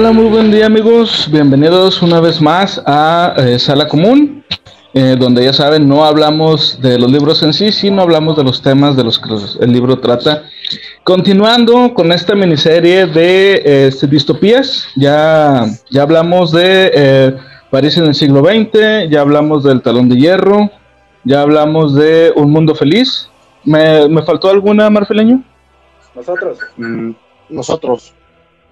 Hola, muy buen día amigos, bienvenidos una vez más a eh, Sala Común, eh, donde ya saben, no hablamos de los libros en sí, sino hablamos de los temas de los que el libro trata. Continuando con esta miniserie de este, distopías, ya, ya hablamos de eh, París en el siglo XX, ya hablamos del Talón de Hierro, ya hablamos de Un Mundo Feliz. ¿Me, me faltó alguna, Marfileño? Nosotros. Mm, nosotros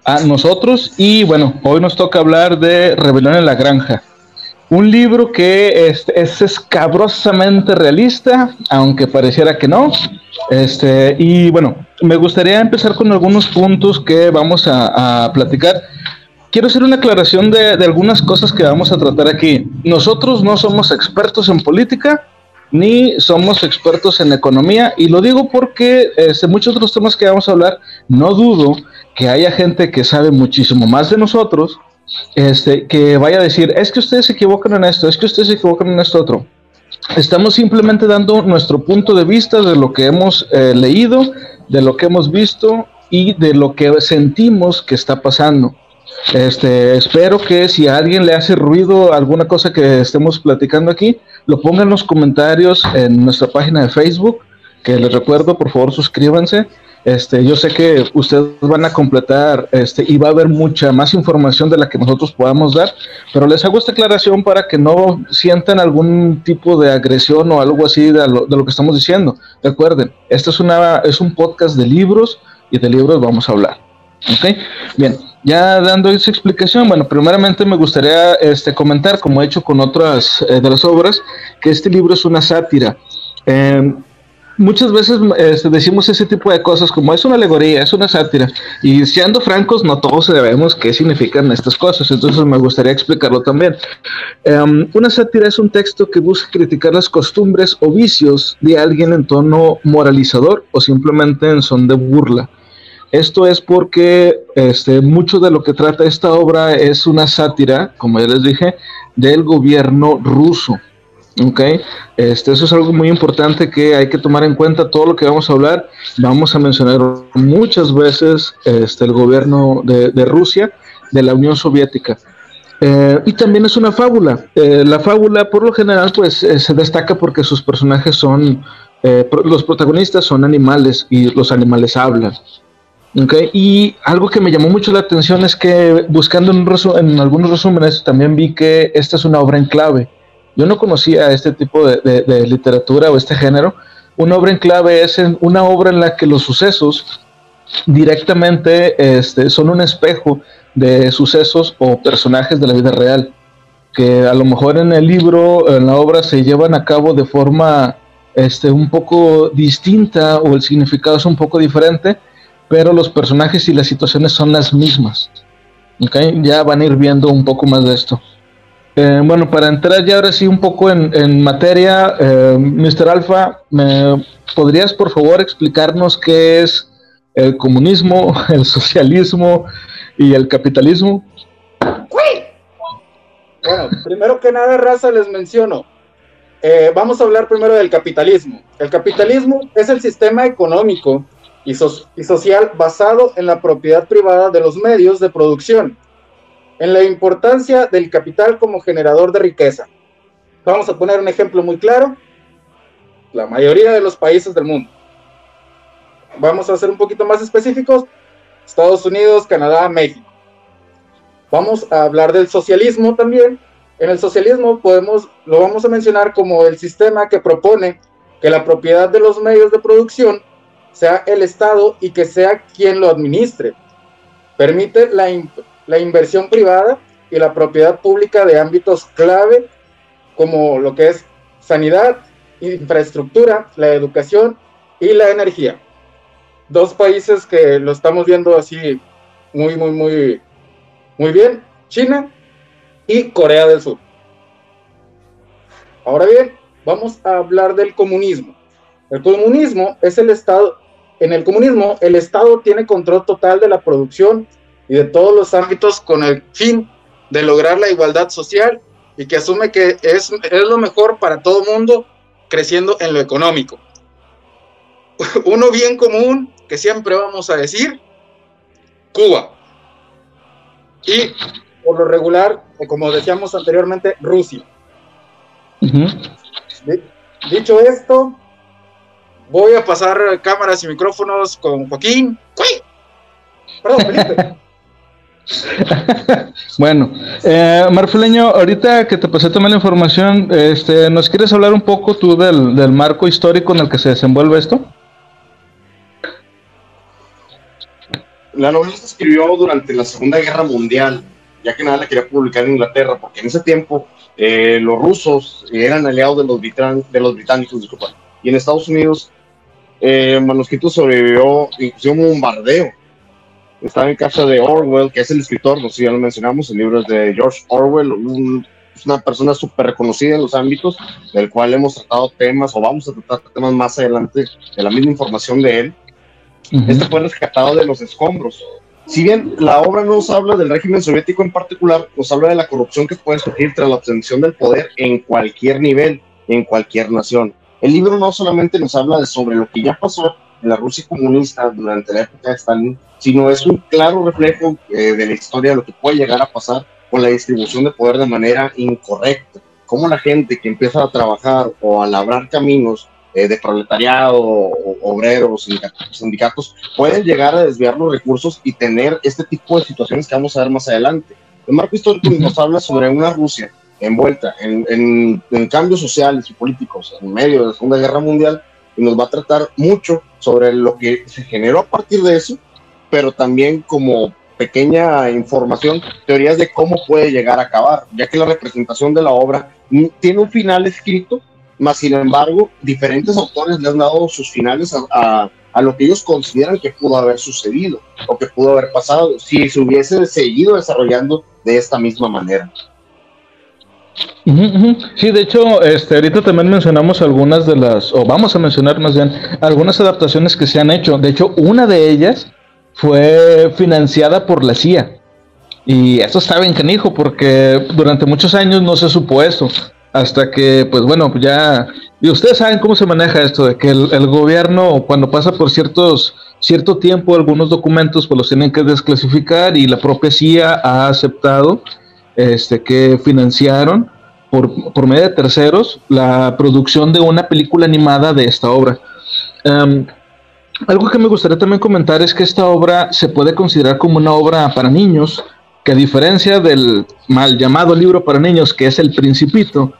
a nosotros. Y bueno, hoy nos toca hablar de Rebelión en la Granja. Un libro que es, es escabrosamente realista, aunque pareciera que no. Este, y bueno, me gustaría empezar con algunos puntos que vamos a, platicar. Quiero hacer una aclaración de, de, algunas cosas que vamos a tratar aquí. Nosotros no somos expertos en política, ni somos expertos en economía, y lo digo porque este, muchos de los temas que vamos a hablar, no dudo que haya gente que sabe muchísimo más de nosotros, este, que vaya a decir, es que ustedes se equivocan en esto, es que ustedes se equivocan en esto otro. Estamos simplemente dando nuestro punto de vista de lo que hemos eh, leído, de lo que hemos visto y de lo que sentimos que está pasando. Este, espero que si a alguien le hace ruido alguna cosa que estemos platicando aquí, lo ponga en los comentarios en nuestra página de Facebook, que les recuerdo, por favor suscríbanse este, yo sé que ustedes van a completar este, y va a haber mucha más información de la que nosotros podamos dar, pero les hago esta aclaración para que no sientan algún tipo de agresión o algo así de lo, de lo que estamos diciendo. Recuerden, este es, una, es un podcast de libros y de libros vamos a hablar. Bien, ya dando esa explicación, bueno, primeramente me gustaría este, comentar, como he hecho con otras eh, de las obras, que este libro es una sátira. Eh, muchas veces este, decimos ese tipo de cosas como es una alegoría, es una sátira. Y siendo francos, no todos sabemos qué significan estas cosas. Entonces me gustaría explicarlo también. Em, una sátira es un texto que busca criticar las costumbres o vicios de alguien en tono moralizador o simplemente en son de burla. Esto es porque este, mucho de lo que trata esta obra es una sátira, como ya les dije, del gobierno ruso. Ok, este, eso es algo muy importante que hay que tomar en cuenta. Todo lo que vamos a hablar, vamos a mencionar muchas veces este, el gobierno de, Rusia, de la Unión Soviética. Eh, y también es una fábula. Eh, la fábula, por lo general, pues eh, se destaca porque sus personajes son, los protagonistas son animales y los animales hablan. Y algo que me llamó mucho la atención es que buscando en, en algunos resúmenes también vi que esta es una obra en clave. Yo no conocía este tipo de, literatura o este género. Una obra en clave es una obra en la que los sucesos directamente este, son un espejo de sucesos o personajes de la vida real, que a lo mejor en el libro, en la obra, se llevan a cabo de forma este, un poco distinta o el significado es un poco diferente, pero los personajes y las situaciones son las mismas. Ya van a ir viendo un poco más de esto. Eh, bueno, para entrar ya ahora sí un poco en, materia, eh, Mr. Alfa, ¿me podrías por favor explicarnos qué es el comunismo, el socialismo y el capitalismo? Bueno, primero que nada, raza, les menciono. Eh, vamos a hablar primero del capitalismo. El capitalismo es el sistema económico y social basado en la propiedad privada de los medios de producción en la importancia del capital como generador de riqueza. Vamos a poner un ejemplo muy claro. La mayoría de los países del mundo. Vamos a ser un poquito más específicos. Estados Unidos, Canadá, México. Vamos a hablar del socialismo también. En el socialismo podemos, lo vamos a mencionar como el sistema que propone que la propiedad de los medios de producción sea el Estado y que sea quien lo administre. Permite la, la inversión privada y la propiedad pública de ámbitos clave como lo que es sanidad, infraestructura, la educación y la energía. Dos países que lo estamos viendo así muy, muy, muy, muy bien, China y Corea del Sur. Ahora bien, vamos a hablar del comunismo. El comunismo es el Estado, en el comunismo el Estado tiene control total de la producción y de todos los ámbitos con el fin de lograr la igualdad social y que asume que es, es lo mejor para todo mundo creciendo en lo económico. Uno bien común que siempre vamos a decir, Cuba. y por lo regular, como decíamos anteriormente, Rusia. Dicho esto, voy a pasar cámaras y micrófonos con Joaquín. Perdón, Felipe. bueno, eh, Marfileño, ahorita que te pasé también la información, este, ¿nos quieres hablar un poco tú del, del marco histórico en el que se desenvuelve esto? La novela se escribió durante la Segunda Guerra Mundial, ya que nada la quería publicar en Inglaterra, porque en ese tiempo eh, los rusos eran aliados de los, de los británicos, disculpa, y en Estados Unidos eh, el manuscrito sobrevivió incluso un bombardeo estaba en casa de Orwell, que es el escritor, no sé si ya lo mencionamos, el libro es de George Orwell, es una persona súper reconocida en los ámbitos, del cual hemos tratado temas o vamos a tratar temas más adelante de la misma información de él. Este fue rescatado de los escombros. Si bien la obra no nos habla del régimen soviético en particular, nos habla de la corrupción que puede surgir tras la obtención del poder en cualquier nivel, en cualquier nación. El libro no solamente nos habla de sobre lo que ya pasó en la Rusia comunista durante la época de Stalin, sino es un claro reflejo eh, de la historia de lo que puede llegar a pasar con la distribución de poder de manera incorrecta. Cómo la gente que empieza a trabajar o a labrar caminos eh, de proletariado, o, obreros, sindicatos, sindicatos, pueden llegar a desviar los recursos y tener este tipo de situaciones que vamos a ver más adelante. El marco histórico nos habla sobre una Rusia envuelta en, en, en cambios sociales y políticos en medio de la Segunda Guerra Mundial y nos va a tratar mucho sobre lo que se generó a partir de eso pero también como pequeña información, teorías de cómo puede llegar a acabar, ya que la representación de la obra tiene un final escrito, más sin embargo, diferentes autores le han dado sus finales a, a, lo que ellos consideran que pudo haber sucedido o que pudo haber pasado si se hubiese seguido desarrollando de esta misma manera. Sí, de hecho, este, ahorita también mencionamos algunas de las, o vamos a mencionar más bien, algunas adaptaciones que se han hecho. De hecho, una de ellas fue financiada por la CIA. Y eso está bien canijo, porque durante muchos años no se supo eso. Hasta que, pues bueno, ya. Y ustedes saben cómo se maneja esto, de que el, gobierno, cuando pasa por ciertos cierto tiempo, algunos documentos, pues los tienen que desclasificar, y la propia CIA ha aceptado este, que financiaron por, por medio de terceros la producción de una película animada de esta obra. Em, algo que me gustaría también comentar es que esta obra se puede considerar como una obra para niños, que a diferencia del mal llamado libro para niños, que es El Principito,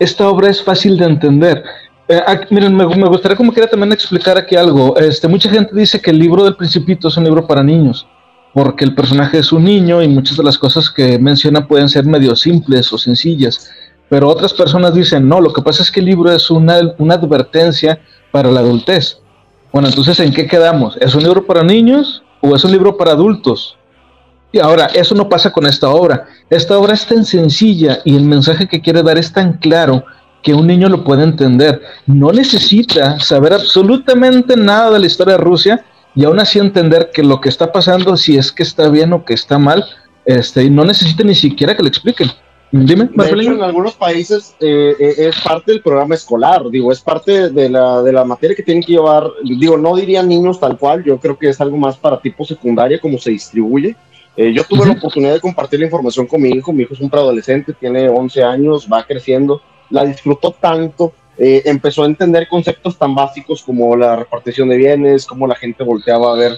esta obra es fácil de entender. Eh, miren, me, gustaría como quiera también explicar aquí algo. Este, mucha gente dice que el libro del Principito es un libro para niños, porque el personaje es un niño y muchas de las cosas que menciona pueden ser medio simples o sencillas. Pero otras personas dicen, no, lo que pasa es que el libro es una, una advertencia para la adultez. Bueno, entonces, ¿en qué quedamos? ¿Es un libro para niños o es un libro para adultos? Y ahora, eso no pasa con esta obra. Esta obra es tan sencilla y el mensaje que quiere dar es tan claro que un niño lo puede entender. No necesita saber absolutamente nada de la historia de Rusia y aún así entender que lo que está pasando, si es que está bien o que está mal, este, y no necesita ni siquiera que le expliquen. Dime, de hecho, en algunos países eh, eh, es parte del programa escolar, digo, es parte de la, de la materia que tienen que llevar, digo, no diría niños tal cual, yo creo que es algo más para tipo secundaria, como se distribuye. Eh, yo tuve la oportunidad de compartir la información con mi hijo, mi hijo es un preadolescente, tiene 11 años, va creciendo, la disfrutó tanto, empezó a entender conceptos tan básicos como la repartición de bienes, cómo la gente volteaba a ver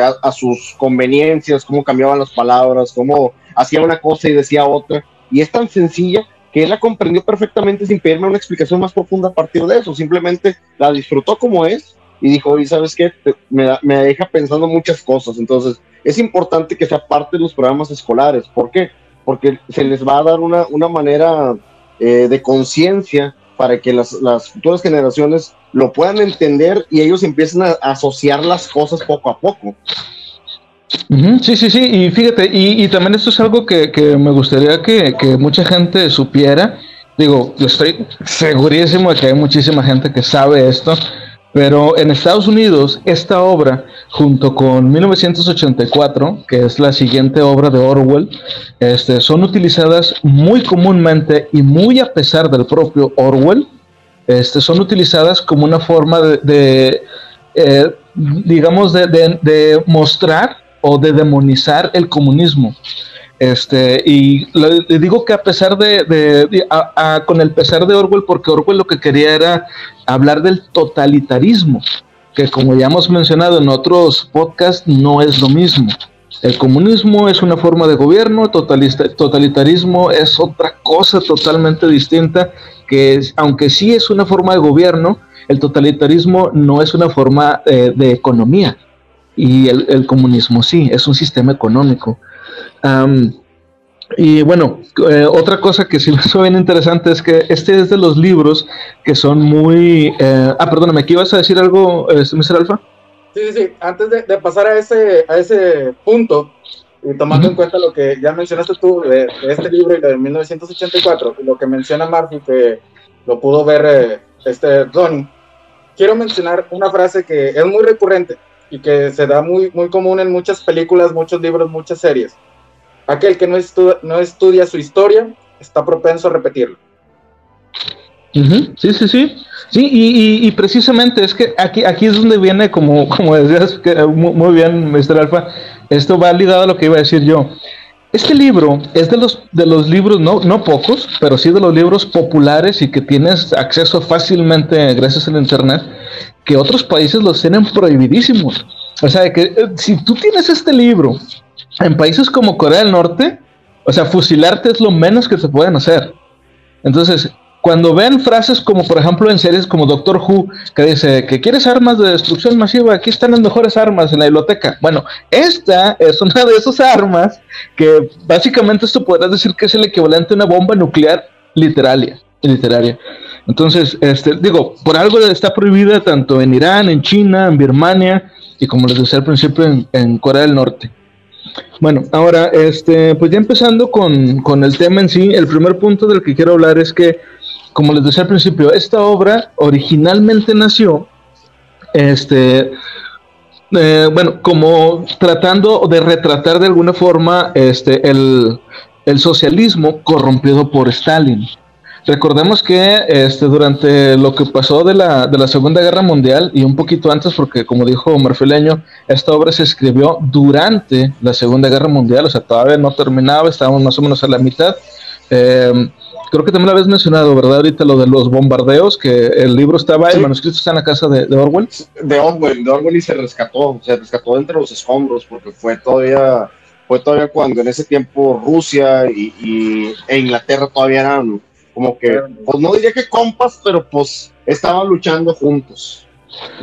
a, a, sus conveniencias, cómo cambiaban las palabras, cómo hacía una cosa y decía otra, y es tan sencilla que él la comprendió perfectamente sin pedirme una explicación más profunda a partir de eso, simplemente la disfrutó como es y dijo, y sabes qué, me, me, deja pensando muchas cosas, entonces es importante que sea parte de los programas escolares, ¿por qué? Porque se les va a dar una, una manera eh, de conciencia para que las, las, futuras generaciones lo puedan entender y ellos empiecen a asociar las cosas poco a poco. Sí, sí, sí, y fíjate, y, también esto es algo que, me gustaría que, mucha gente supiera. Digo, estoy segurísimo de que hay muchísima gente que sabe esto, pero en Estados Unidos esta obra, junto con 1984, que es la siguiente obra de Orwell, este, son utilizadas muy comúnmente y muy a pesar del propio Orwell, este, son utilizadas como una forma de, eh, digamos, de, de mostrar o de demonizar el comunismo. Este, y le, digo que a pesar de, con el pesar de Orwell, porque Orwell lo que quería era hablar del totalitarismo, que como ya hemos mencionado en otros podcasts, no es lo mismo. El comunismo es una forma de gobierno, totalitarismo es otra cosa totalmente distinta, que aunque sí es una forma de gobierno, el totalitarismo no es una forma eh, de economía y el, comunismo sí, es un sistema económico. Y bueno, eh, otra cosa que sí me suena bien interesante es que este es de los libros que son muy... Eh, ah, perdóname, ¿aquí ibas a decir algo, Mr. Alfa? Sí, sí, sí. Antes de, pasar a ese, a ese punto, y tomando en cuenta lo que ya mencionaste tú de, este libro y de 1984, y lo que menciona Marty, que lo pudo ver eh, este Donnie, quiero mencionar una frase que es muy recurrente y que se da muy, muy común en muchas películas, muchos libros, muchas series. Aquel que no, no estudia su historia está propenso a repetirlo. Sí, sí, sí. Sí, y, precisamente es que aquí, aquí es donde viene, como, como decías que, muy, bien, Mr. Alfa, esto va ligado a lo que iba a decir yo. Este libro es de los, de los libros, no, no pocos, pero sí de los libros populares y que tienes acceso fácilmente gracias al Internet, que otros países los tienen prohibidísimos. O sea, que eh, si tú tienes este libro en países como Corea del Norte, o sea, fusilarte es lo menos que se pueden hacer. Entonces, cuando ven frases como por ejemplo en series como Doctor Who, que dice que quieres armas de destrucción masiva, aquí están las mejores armas en la biblioteca. Bueno, esta es una de esas armas que básicamente esto podrás decir que es el equivalente a una bomba nuclear literaria. literaria. Entonces, este, digo, por algo está prohibida tanto en Irán, en China, en Birmania y como les decía al principio en, en Corea del Norte. Bueno, ahora, este, pues ya empezando con, con, el tema en sí, el primer punto del que quiero hablar es que como les decía al principio, esta obra originalmente nació, este, eh, bueno, como tratando de retratar de alguna forma este, el, socialismo corrompido por Stalin. Recordemos que este, durante lo que pasó de la, de la, Segunda Guerra Mundial y un poquito antes, porque como dijo Marfileño, esta obra se escribió durante la Segunda Guerra Mundial, o sea, todavía no terminaba, estábamos más o menos a la mitad. Eh, creo que también lo habías mencionado, ¿verdad? Ahorita lo de los bombardeos, que el libro estaba, el manuscrito está en la casa de, Orwell. De Orwell, de Orwell y se rescató, se rescató entre los escombros, porque fue todavía, fue todavía cuando en ese tiempo Rusia y, e Inglaterra todavía eran como que, pues no diría que compas, pero pues estaban luchando juntos.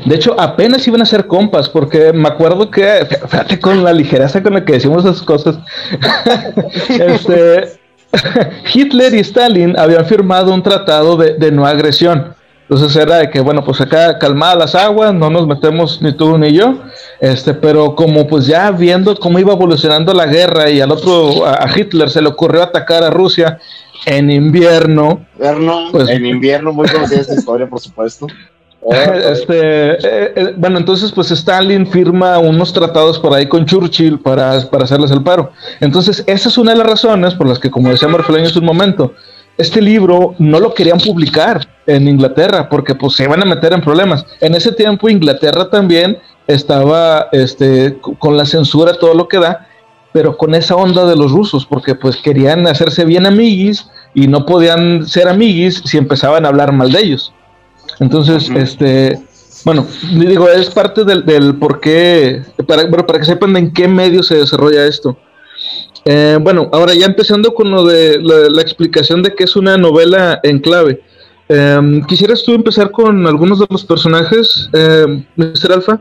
De hecho, apenas iban a ser compas, porque me acuerdo que, fíjate con la ligereza con la que decimos esas cosas, este, Hitler y Stalin habían firmado un tratado de, no agresión. Entonces era de que, bueno, pues acá calmadas las aguas, no nos metemos ni tú ni yo. Este, pero como pues ya viendo cómo iba evolucionando la guerra y al otro, a, Hitler se le ocurrió atacar a Rusia en invierno. pues, en invierno, muy conocida esta historia, por supuesto. este, eh, eh, bueno, entonces pues Stalin firma unos tratados por ahí con Churchill para, para, hacerles el paro. Entonces, esa es una de las razones por las que, como decía Marfeleño en un momento, este libro no lo querían publicar en Inglaterra porque pues se iban a meter en problemas. En ese tiempo Inglaterra también estaba este, con la censura, todo lo que da, pero con esa onda de los rusos, porque pues querían hacerse bien amiguis y no podían ser amiguis si empezaban a hablar mal de ellos. Entonces, este, bueno, digo, es parte del, por qué, para, para que sepan en qué medio se desarrolla esto. Eh, bueno, ahora ya empezando con lo de la, explicación de que es una novela en clave. Em, ¿Quisieras tú empezar con algunos de los personajes, eh, Mr. Alfa?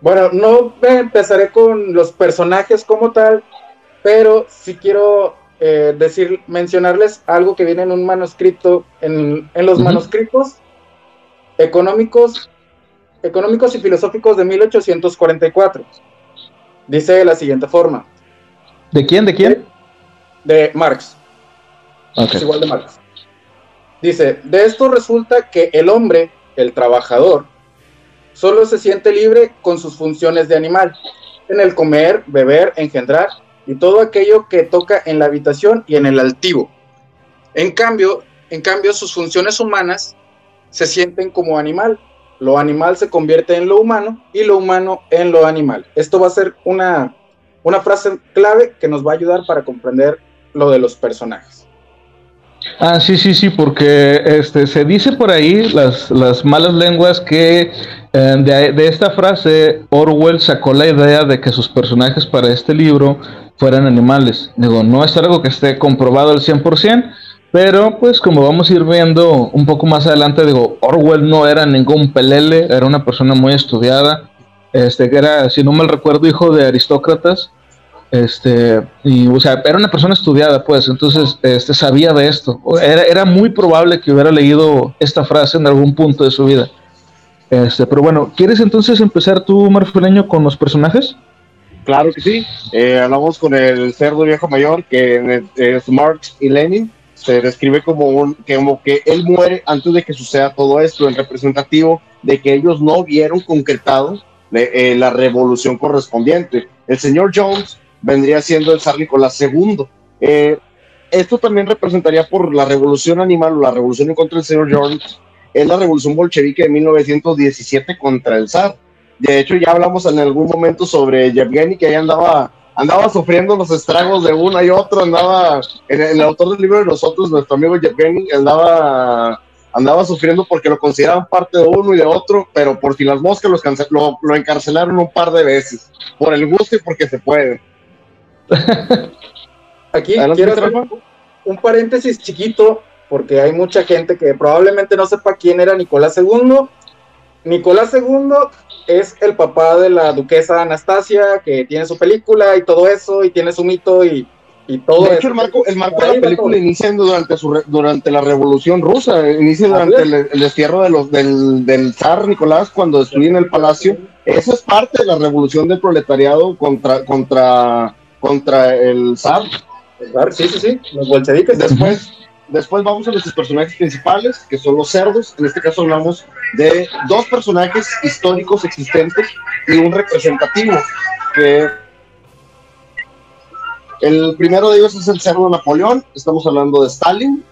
Bueno, no empezaré con los personajes como tal, pero sí quiero eh, decir, mencionarles algo que viene en un manuscrito, en, los manuscritos económicos, económicos y filosóficos de 1844. Dice de la siguiente forma. ¿De quién? ¿De quién? De, Marx. Es igual de Marx. Dice, de esto resulta que el hombre, el trabajador, solo se siente libre con sus funciones de animal, en el comer, beber, engendrar y todo aquello que toca en la habitación y en el altivo. En cambio, en cambio sus funciones humanas se sienten como animal, lo animal se convierte en lo humano y lo humano en lo animal. Esto va a ser una, una frase clave que nos va a ayudar para comprender lo de los personajes. Ah, sí, sí, sí, porque este, se dice por ahí las, las malas lenguas que eh, de, de, esta frase Orwell sacó la idea de que sus personajes para este libro fueran animales. Digo, no es algo que esté comprobado al 100%, pero pues como vamos a ir viendo un poco más adelante, digo, Orwell no era ningún pelele, era una persona muy estudiada, este, que era, si no mal recuerdo, hijo de aristócratas, este, y o sea, era una persona estudiada, pues, entonces, este, sabía de esto. Era, era muy probable que hubiera leído esta frase en algún punto de su vida. Este, pero bueno, ¿quieres entonces empezar tú, Marfileño, con los personajes? Claro que sí. Eh, hablamos con el cerdo viejo mayor, que es Marx y Lenin se describe como, un, como que él muere antes de que suceda todo esto, el representativo de que ellos no vieron concretado eh, la revolución correspondiente. El señor Jones vendría siendo el zar Nicolás II. Eh, esto también representaría por la revolución animal o la revolución en contra del señor Jones, es la revolución bolchevique de 1917 contra el zar. De hecho, ya hablamos en algún momento sobre Yevgeny, que ahí andaba andaba sufriendo los estragos de uno y otro, andaba, el, autor del libro de nosotros, nuestro amigo Yevgeny, andaba, andaba sufriendo porque lo consideraban parte de uno y de otro, pero por si las moscas los lo, lo, encarcelaron un par de veces, por el gusto y porque se puede. Aquí quiero hacer un paréntesis chiquito, porque hay mucha gente que probablemente no sepa quién era Nicolás II. Nicolás II es el papá de la duquesa Anastasia, que tiene su película y todo eso, y tiene su mito y, y todo de hecho, el marco, el marco de la película inicia durante, su, durante la Revolución Rusa, inicia durante el, destierro de los, del, del zar Nicolás cuando destruyen el palacio. Eso es parte de la revolución del proletariado contra, contra, contra el zar. Sí, sí, sí, los bolcheviques. Después, Después vamos a nuestros personajes principales, que son los cerdos. En este caso hablamos de dos personajes históricos existentes y un representativo. El primero de ellos es el cerdo Napoleón. Estamos hablando de Stalin.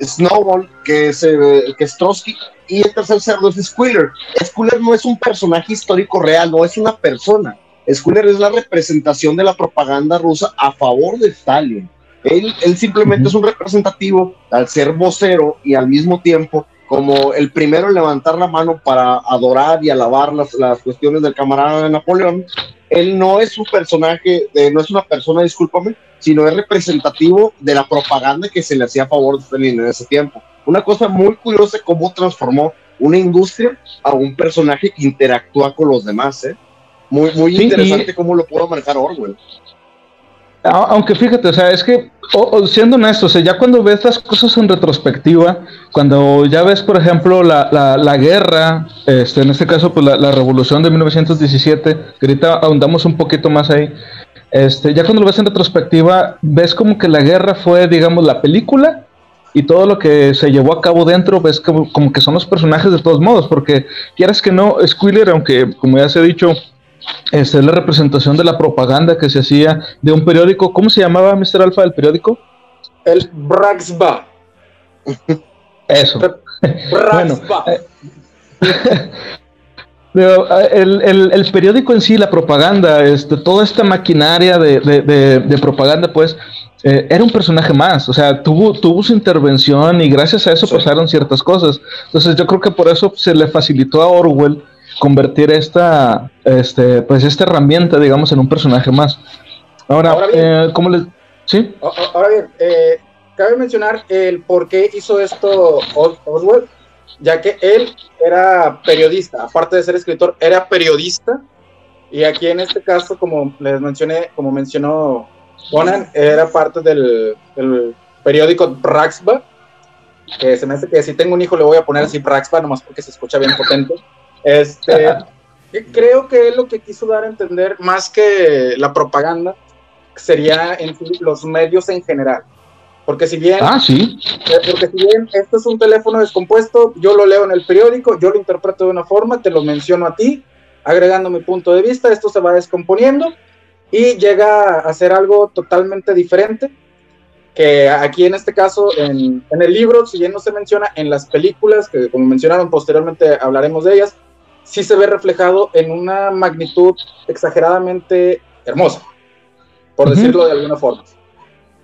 Snowball, que es, eh, que es Trotsky. Y el tercer cerdo es Squiller. Squiller no es un personaje histórico real, no es una persona. Squiller es la representación de la propaganda rusa a favor de Stalin él, simplemente es un representativo al ser vocero y al mismo tiempo como el primero en levantar la mano para adorar y alabar las, las cuestiones del camarada de Napoleón. Él no es un personaje, no es una persona, discúlpame, sino es representativo de la propaganda que se le hacía a favor de Stalin en ese tiempo. Una cosa muy curiosa cómo transformó una industria a un personaje que interactúa con los demás. ¿eh? Muy, muy interesante cómo lo pudo manejar Orwell. Aunque fíjate, o sea, es que, siendo honesto, o sea, ya cuando ves las cosas en retrospectiva, cuando ya ves, por ejemplo, la, la, la guerra, este, en este caso, pues la, la, revolución de 1917, que ahorita ahondamos un poquito más ahí, este, ya cuando lo ves en retrospectiva, ves como que la guerra fue, digamos, la película y todo lo que se llevó a cabo dentro, ves como, como que son los personajes de todos modos, porque quieras que no, Squiller, aunque como ya se ha dicho, es la representación de la propaganda que se hacía de un periódico. ¿Cómo se llamaba, Mr. Alfa, el periódico? El Braxba. Eso. Braxba. Eh, eh, el, periódico en sí, la propaganda, este, toda esta maquinaria de, propaganda, pues, eh, era un personaje más. O sea, tuvo, tuvo su intervención y gracias a eso pasaron ciertas cosas. Entonces, yo creo que por eso se le facilitó a Orwell convertir esta, este, pues esta herramienta, digamos, en un personaje más. Ahora, eh, ¿cómo le...? ¿Sí? Ahora bien, eh, cabe mencionar el por qué hizo esto Oswald, ya que él era periodista, aparte de ser escritor, era periodista, y aquí en este caso, como les mencioné, como mencionó Conan, era parte del, del periódico Braxba, que se me hace que si tengo un hijo le voy a poner así Braxba, nomás porque se escucha bien potente. Este, creo que es lo que quiso dar a entender, más que la propaganda, sería en los medios en general. Porque si bien, ah, sí. Eh, porque si bien esto es un teléfono descompuesto, yo lo leo en el periódico, yo lo interpreto de una forma, te lo menciono a ti, agregando mi punto de vista, esto se va descomponiendo y llega a ser algo totalmente diferente. que aquí en este caso, en, en, el libro, si bien no se menciona, en las películas, que como mencionaron posteriormente hablaremos de ellas, sí se ve reflejado en una magnitud exageradamente hermosa, por decirlo de alguna forma.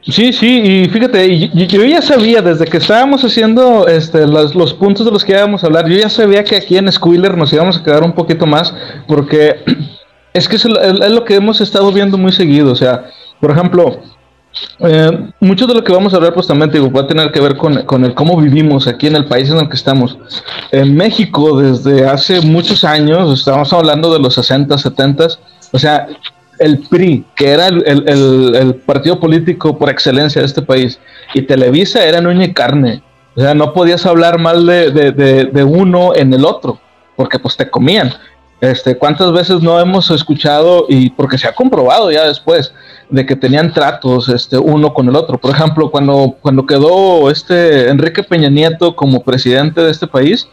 Sí, sí, y fíjate, yo ya sabía desde que estábamos haciendo este, los, los, puntos de los que íbamos a hablar, yo ya sabía que aquí en Squiller nos íbamos a quedar un poquito más, porque es que es, lo que hemos estado viendo muy seguido, o sea, por ejemplo, eh, mucho de lo que vamos a hablar pues también digo, va a tener que ver con, con, el cómo vivimos aquí en el país en el que estamos. En México desde hace muchos años, estamos hablando de los 60, 70, o sea, el PRI, que era el, partido político por excelencia de este país, y Televisa era nuña y carne. O sea, no podías hablar mal de, uno en el otro, porque pues te comían. Este, ¿Cuántas veces no hemos escuchado, y porque se ha comprobado ya después, de que tenían tratos este, uno con el otro? Por ejemplo, cuando, cuando quedó este Enrique Peña Nieto como presidente de este país,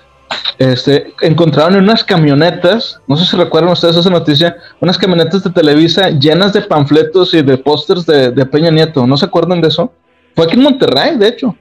este, encontraron en unas camionetas, no sé si recuerdan ustedes esa noticia, unas camionetas de Televisa llenas de panfletos y de pósters de, Peña Nieto. ¿No se acuerdan de eso? Fue aquí en Monterrey, de hecho.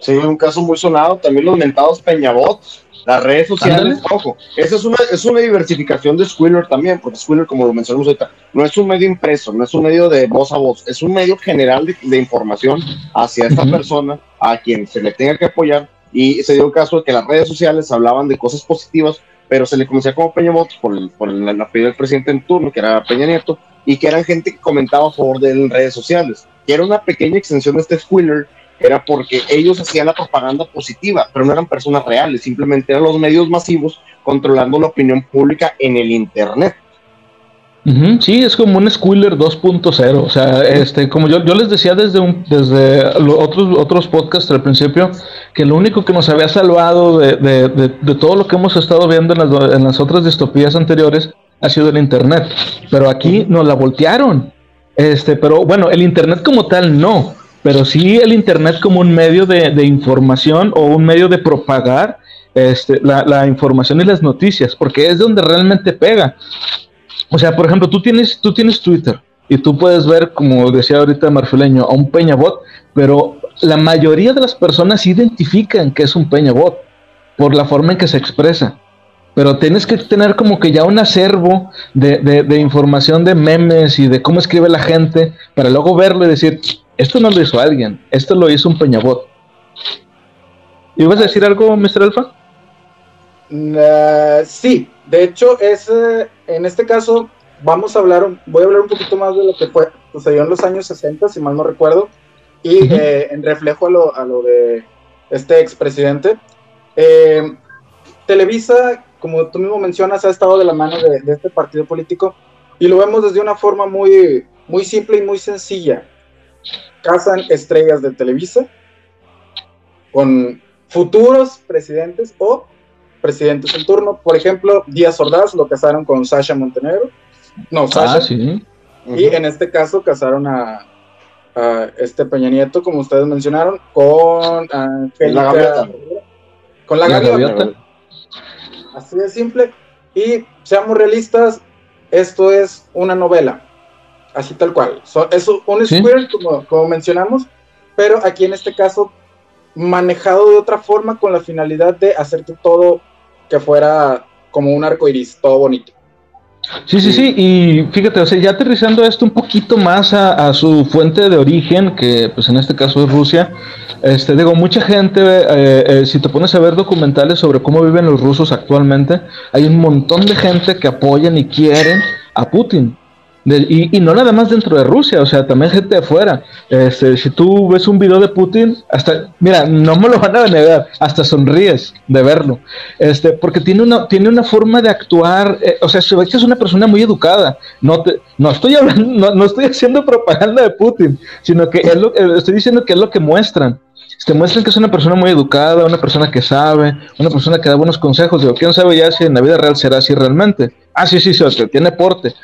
Sí, un caso muy sonado. También los mentados Peñabots, las redes sociales. Ojo, esa es una, es una diversificación de Squiller también, porque Squiller, como lo mencionamos ahorita, no es un medio impreso, no es un medio de voz a voz, es un medio general de, información hacia esta persona a quien se le tenga que apoyar y se dio un caso de que las redes sociales hablaban de cosas positivas, pero se le conocía como Peña Bots por el, por el, apellido del presidente en turno, que era Peña Nieto, y que eran gente que comentaba a favor de él en redes sociales. Y era una pequeña extensión de este Squiller, era porque ellos hacían la propaganda positiva, pero no eran personas reales, simplemente eran los medios masivos controlando la opinión pública en el Internet sí, es como un Squiller 2.0. O sea, este, como yo, yo les decía desde un, desde otros, otros podcasts al principio, que lo único que nos había salvado de, de, de, todo lo que hemos estado viendo en las, en las, otras distopías anteriores ha sido el Internet. Pero aquí nos la voltearon. Este, pero bueno, el Internet como tal no. Pero sí el Internet como un medio de, información o un medio de propagar este, la, la información y las noticias, porque es donde realmente pega. O sea, por ejemplo, tú tienes, tú tienes Twitter y tú puedes ver, como decía ahorita Marfileño, a un Peñabot, pero la mayoría de las personas identifican que es un Peñabot por la forma en que se expresa. Pero tienes que tener como que ya un acervo de, de, información de memes y de cómo escribe la gente para luego verlo y decir, esto no lo hizo alguien, esto lo hizo un Peñabot. ¿Ibas a decir algo, Mr. Alfa? Uh, sí, de hecho, es, en este caso vamos a hablar, voy a hablar un poquito más de lo que fue, sucedió en los años 60, si mal no recuerdo, y eh, en reflejo a lo, a lo de este expresidente. Eh, Televisa, como tú mismo mencionas, ha estado de la mano de, de, este partido político y lo vemos desde una forma muy, muy simple y muy sencilla. Cazan estrellas de Televisa con futuros presidentes o presidentes en turno. Por ejemplo, Díaz Ordaz lo casaron con Sasha Montenegro. No, ah, Sasha. sí. Y en este caso casaron a, este Peña Nieto, como ustedes mencionaron, con la gaviota. Con la, gaviota. Así de simple. Y seamos realistas, esto es una novela. Así tal cual. es un square, como, como mencionamos, pero aquí en este caso manejado de otra forma con la finalidad de hacerte todo que fuera como un arco iris, todo bonito. Sí, sí, sí, y fíjate, o sea, ya aterrizando esto un poquito más a, su fuente de origen, que pues en este caso es Rusia, este, digo, mucha gente, eh, eh, si te pones a ver documentales sobre cómo viven los rusos actualmente, hay un montón de gente que apoyan y quieren a Putin y, no nada más dentro de Rusia, o sea, también gente de afuera. Este, si tú ves un video de Putin, hasta, mira, no me lo van a negar, hasta sonríes de verlo. Este, porque tiene una, tiene una forma de actuar, eh, o sea, se ve que es una persona muy educada. No, te, no, estoy hablando, no, estoy haciendo propaganda de Putin, sino que es lo, eh, estoy diciendo que es lo que muestran. Te muestran que es una persona muy educada, una persona que sabe, una persona que da buenos consejos. Digo, quién sabe ya si en la vida real será así realmente. Ah, sí, sí, sí, tiene porte.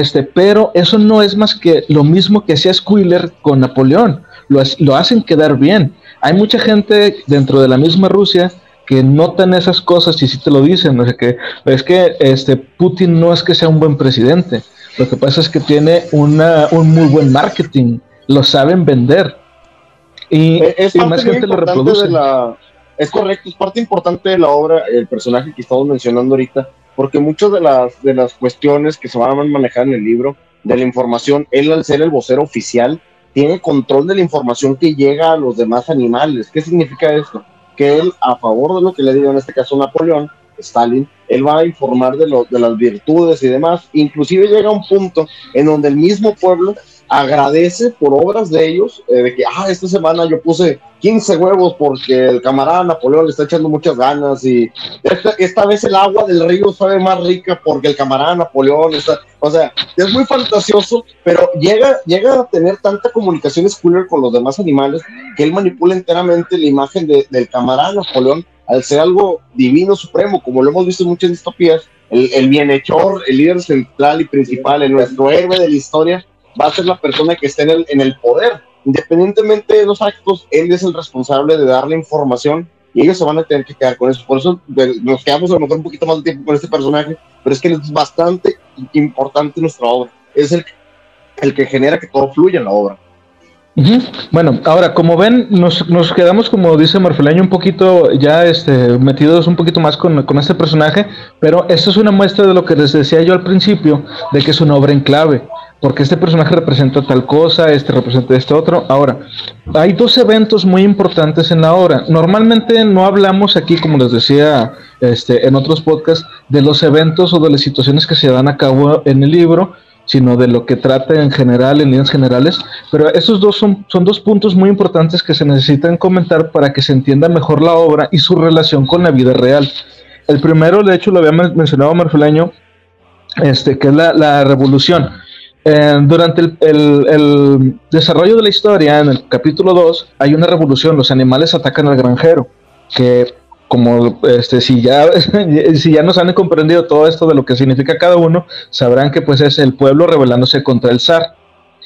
Este, pero eso no es más que lo mismo que hacía Squiller con Napoleón. Lo, lo hacen quedar bien. Hay mucha gente dentro de la misma Rusia que notan esas cosas y sí te lo dicen. O sea que es que este, Putin no es que sea un buen presidente. Lo que pasa es que tiene una, un muy buen marketing. lo saben vender. Y, eh, es, más gente lo reproduce. es correcto, es parte importante de la obra, el personaje que estamos mencionando ahorita, porque muchas de las, de las cuestiones que se van a manejar en el libro, de la información, él al ser el vocero oficial, tiene control de la información que llega a los demás animales. ¿Qué significa esto? Que él, a favor de lo que le digo en este caso Napoleón, Stalin, él va a informar de, lo, de las virtudes y demás. Inclusive llega un punto en donde el mismo pueblo agradece por obras de ellos, eh, de que, ah, esta semana yo puse 15 huevos porque el camarada Napoleón le está echando muchas ganas y esta, vez el agua del río sabe más rica porque el camarada Napoleón está, o sea, es muy fantasioso, pero llega, llega a tener tanta comunicación Squiller con los demás animales que él manipula enteramente la imagen del camarada Napoleón al ser algo divino supremo, como lo hemos visto en muchas distopías, el, el bienhechor, el líder central y principal, el nuestro héroe de la historia, va a ser la persona que esté en el, en el poder. Independientemente de los actos, él es el responsable de darle información y ellos se van a tener que quedar con eso. Por eso nos quedamos a lo mejor un poquito más de tiempo con este personaje, pero es que es bastante importante nuestra obra. Es el, el que genera que todo fluya en la obra. Bueno, ahora, como ven, nos, nos, quedamos, como dice Morfeleño, un poquito ya este, metidos un poquito más con, con, este personaje, pero esto es una muestra de lo que les decía yo al principio, de que es una obra en clave porque este personaje representa tal cosa, este representa este otro. Ahora, hay dos eventos muy importantes en la obra. Normalmente no hablamos aquí, como les decía este, en otros podcasts, de los eventos o de las situaciones que se dan a cabo en el libro, sino de lo que trata en general, en líneas generales. Pero esos dos son, son dos puntos muy importantes que se necesitan comentar para que se entienda mejor la obra y su relación con la vida real. El primero, de hecho, lo había mencionado Marfulaño, este, que es la, la revolución eh, durante el, desarrollo de la historia, en el capítulo 2, hay una revolución, los animales atacan al granjero, que como este, si, ya, si ya nos han comprendido todo esto de lo que significa cada uno, sabrán que pues es el pueblo rebelándose contra el zar.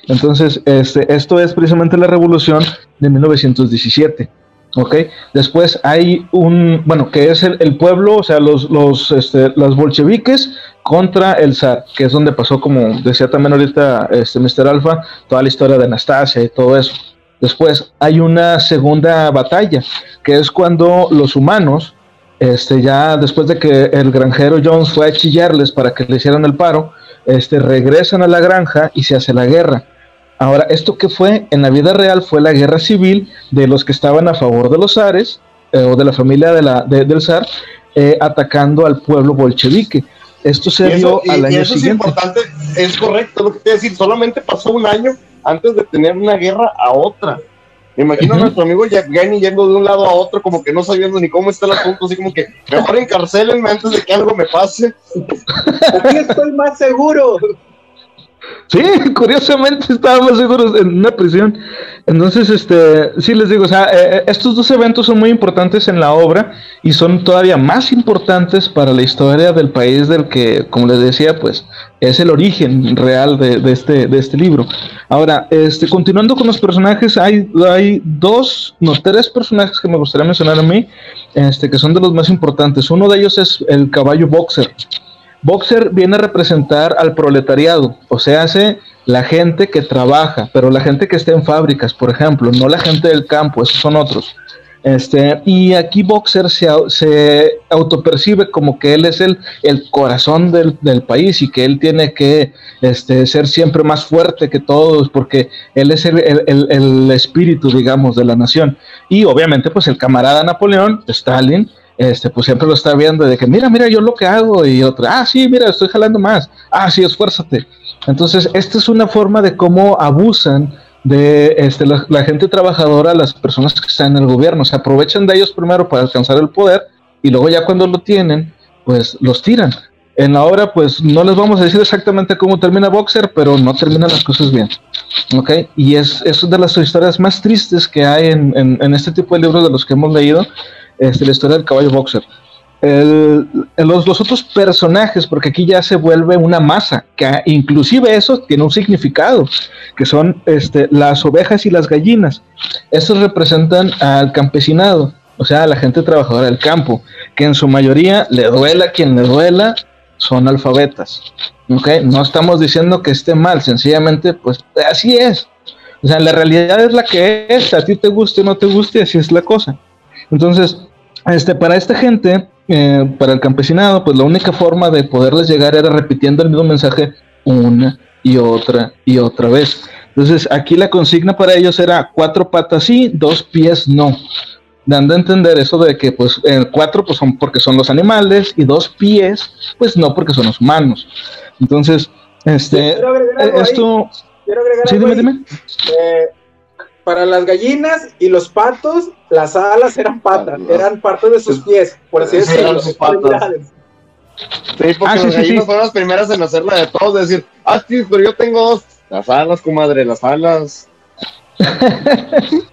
Entonces, este, esto es precisamente la revolución de 1917. ¿Ok? Después hay un, bueno, que es el, pueblo, o sea, los, los, este, los bolcheviques contra el zar, que es donde pasó, como decía también ahorita este Mr. Alpha, toda la historia de Anastasia y todo eso. Después hay una segunda batalla, que es cuando los humanos, este, ya después de que el granjero Jones fue a chillarles para que le hicieran el paro, este, regresan a la granja y se hace la guerra. Ahora, esto que fue en la vida real fue la guerra civil de los que estaban a favor de los zares eh, o de la familia de la, del zar eh, atacando al pueblo bolchevique. Esto se dio al año eso siguiente. Es importante, es correcto lo que te decir, solamente pasó un año antes de tener una guerra a otra. Me imagino a nuestro amigo Jack Gani yendo de un lado a otro, como que no sabiendo ni cómo está el asunto, así como que mejor encarcelenme antes de que algo me pase. Aquí estoy más seguro. Sí, curiosamente estábamos seguros en una prisión. Entonces, este, sí les digo, o sea, eh, eh, estos dos eventos son muy importantes en la obra y son todavía más importantes para la historia del país del que, como les decía, pues es el origen real de, este, de este libro. Ahora, este, continuando con los personajes, hay, hay dos, no, tres personajes que me gustaría mencionar a mí, este, que son de los más importantes. Uno de ellos es el caballo boxer. Boxer viene a representar al proletariado, o sea, hace la gente que trabaja, pero la gente que está en fábricas, por ejemplo, no la gente del campo, esos son otros. Este, y aquí Boxer se, se autopercibe como que él es el, el corazón del, del, país y que él tiene que este, ser siempre más fuerte que todos porque él es el, el, el espíritu, digamos, de la nación. Y obviamente, pues el camarada Napoleón, Stalin, este, pues siempre lo está viendo de que, mira, mira, yo lo que hago, y otra, ah, sí, mira, estoy jalando más, ah, sí, esfuérzate. Entonces, esta es una forma de cómo abusan de este, la, gente trabajadora, las personas que están en el gobierno, se aprovechan de ellos primero para alcanzar el poder y luego ya cuando lo tienen, pues los tiran. En la obra, pues no les vamos a decir exactamente cómo termina Boxer, pero no terminan las cosas bien. ¿Ok? Y es, es una de las historias más tristes que hay en, en, en este tipo de libros de los que hemos leído, este, la historia del caballo boxer. los, los, otros personajes, porque aquí ya se vuelve una masa, que inclusive eso tiene un significado, que son este, las ovejas y las gallinas. Estos representan al campesinado, o sea, a la gente trabajadora del campo, que en su mayoría le duela quien le duela, son alfabetas. ¿okay? No estamos diciendo que esté mal, sencillamente, pues así es. O sea, la realidad es la que es, a ti te guste o no te guste, así es la cosa. Entonces, este, para esta gente, eh, para el campesinado, pues la única forma de poderles llegar era repitiendo el mismo mensaje una y otra y otra vez. Entonces, aquí la consigna para ellos era cuatro patas sí, dos pies no. Dando a entender eso de que, pues, cuatro pues son porque son los animales y dos pies, pues no porque son los humanos. Entonces, este, eh, esto... Quiero agregar sí, dime, dime. Eh, para las gallinas y los patos, las alas eran patas, eran parte de sus pies, por así decirlo. Sus patas. Sí, porque ah, sí, las gallinas fueron las primeras en hacerla de todos, decir, ah, sí, pero yo tengo dos. Las alas, comadre, las alas.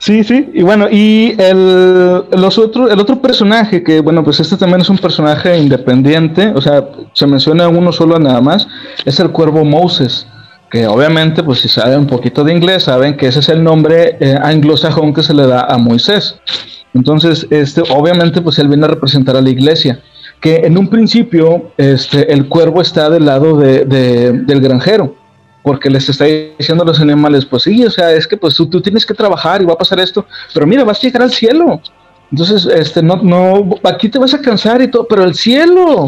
Sí, sí, y bueno, y el, los otro, el otro personaje, que bueno, pues este también es un personaje independiente, o sea, se menciona uno solo nada más, es el cuervo Moses, que obviamente, pues si saben un poquito de inglés, saben que ese es el nombre eh, anglosajón que se le da a Moisés. Entonces, este, obviamente, pues él viene a representar a la iglesia, que en un principio, este, el cuervo está del lado de, del granjero porque les está diciendo a los animales, pues sí, o sea, es que pues tú, tienes que trabajar y va a pasar esto, pero mira, vas a llegar al cielo. Entonces, este, no, no, aquí te vas a cansar y todo, pero el cielo.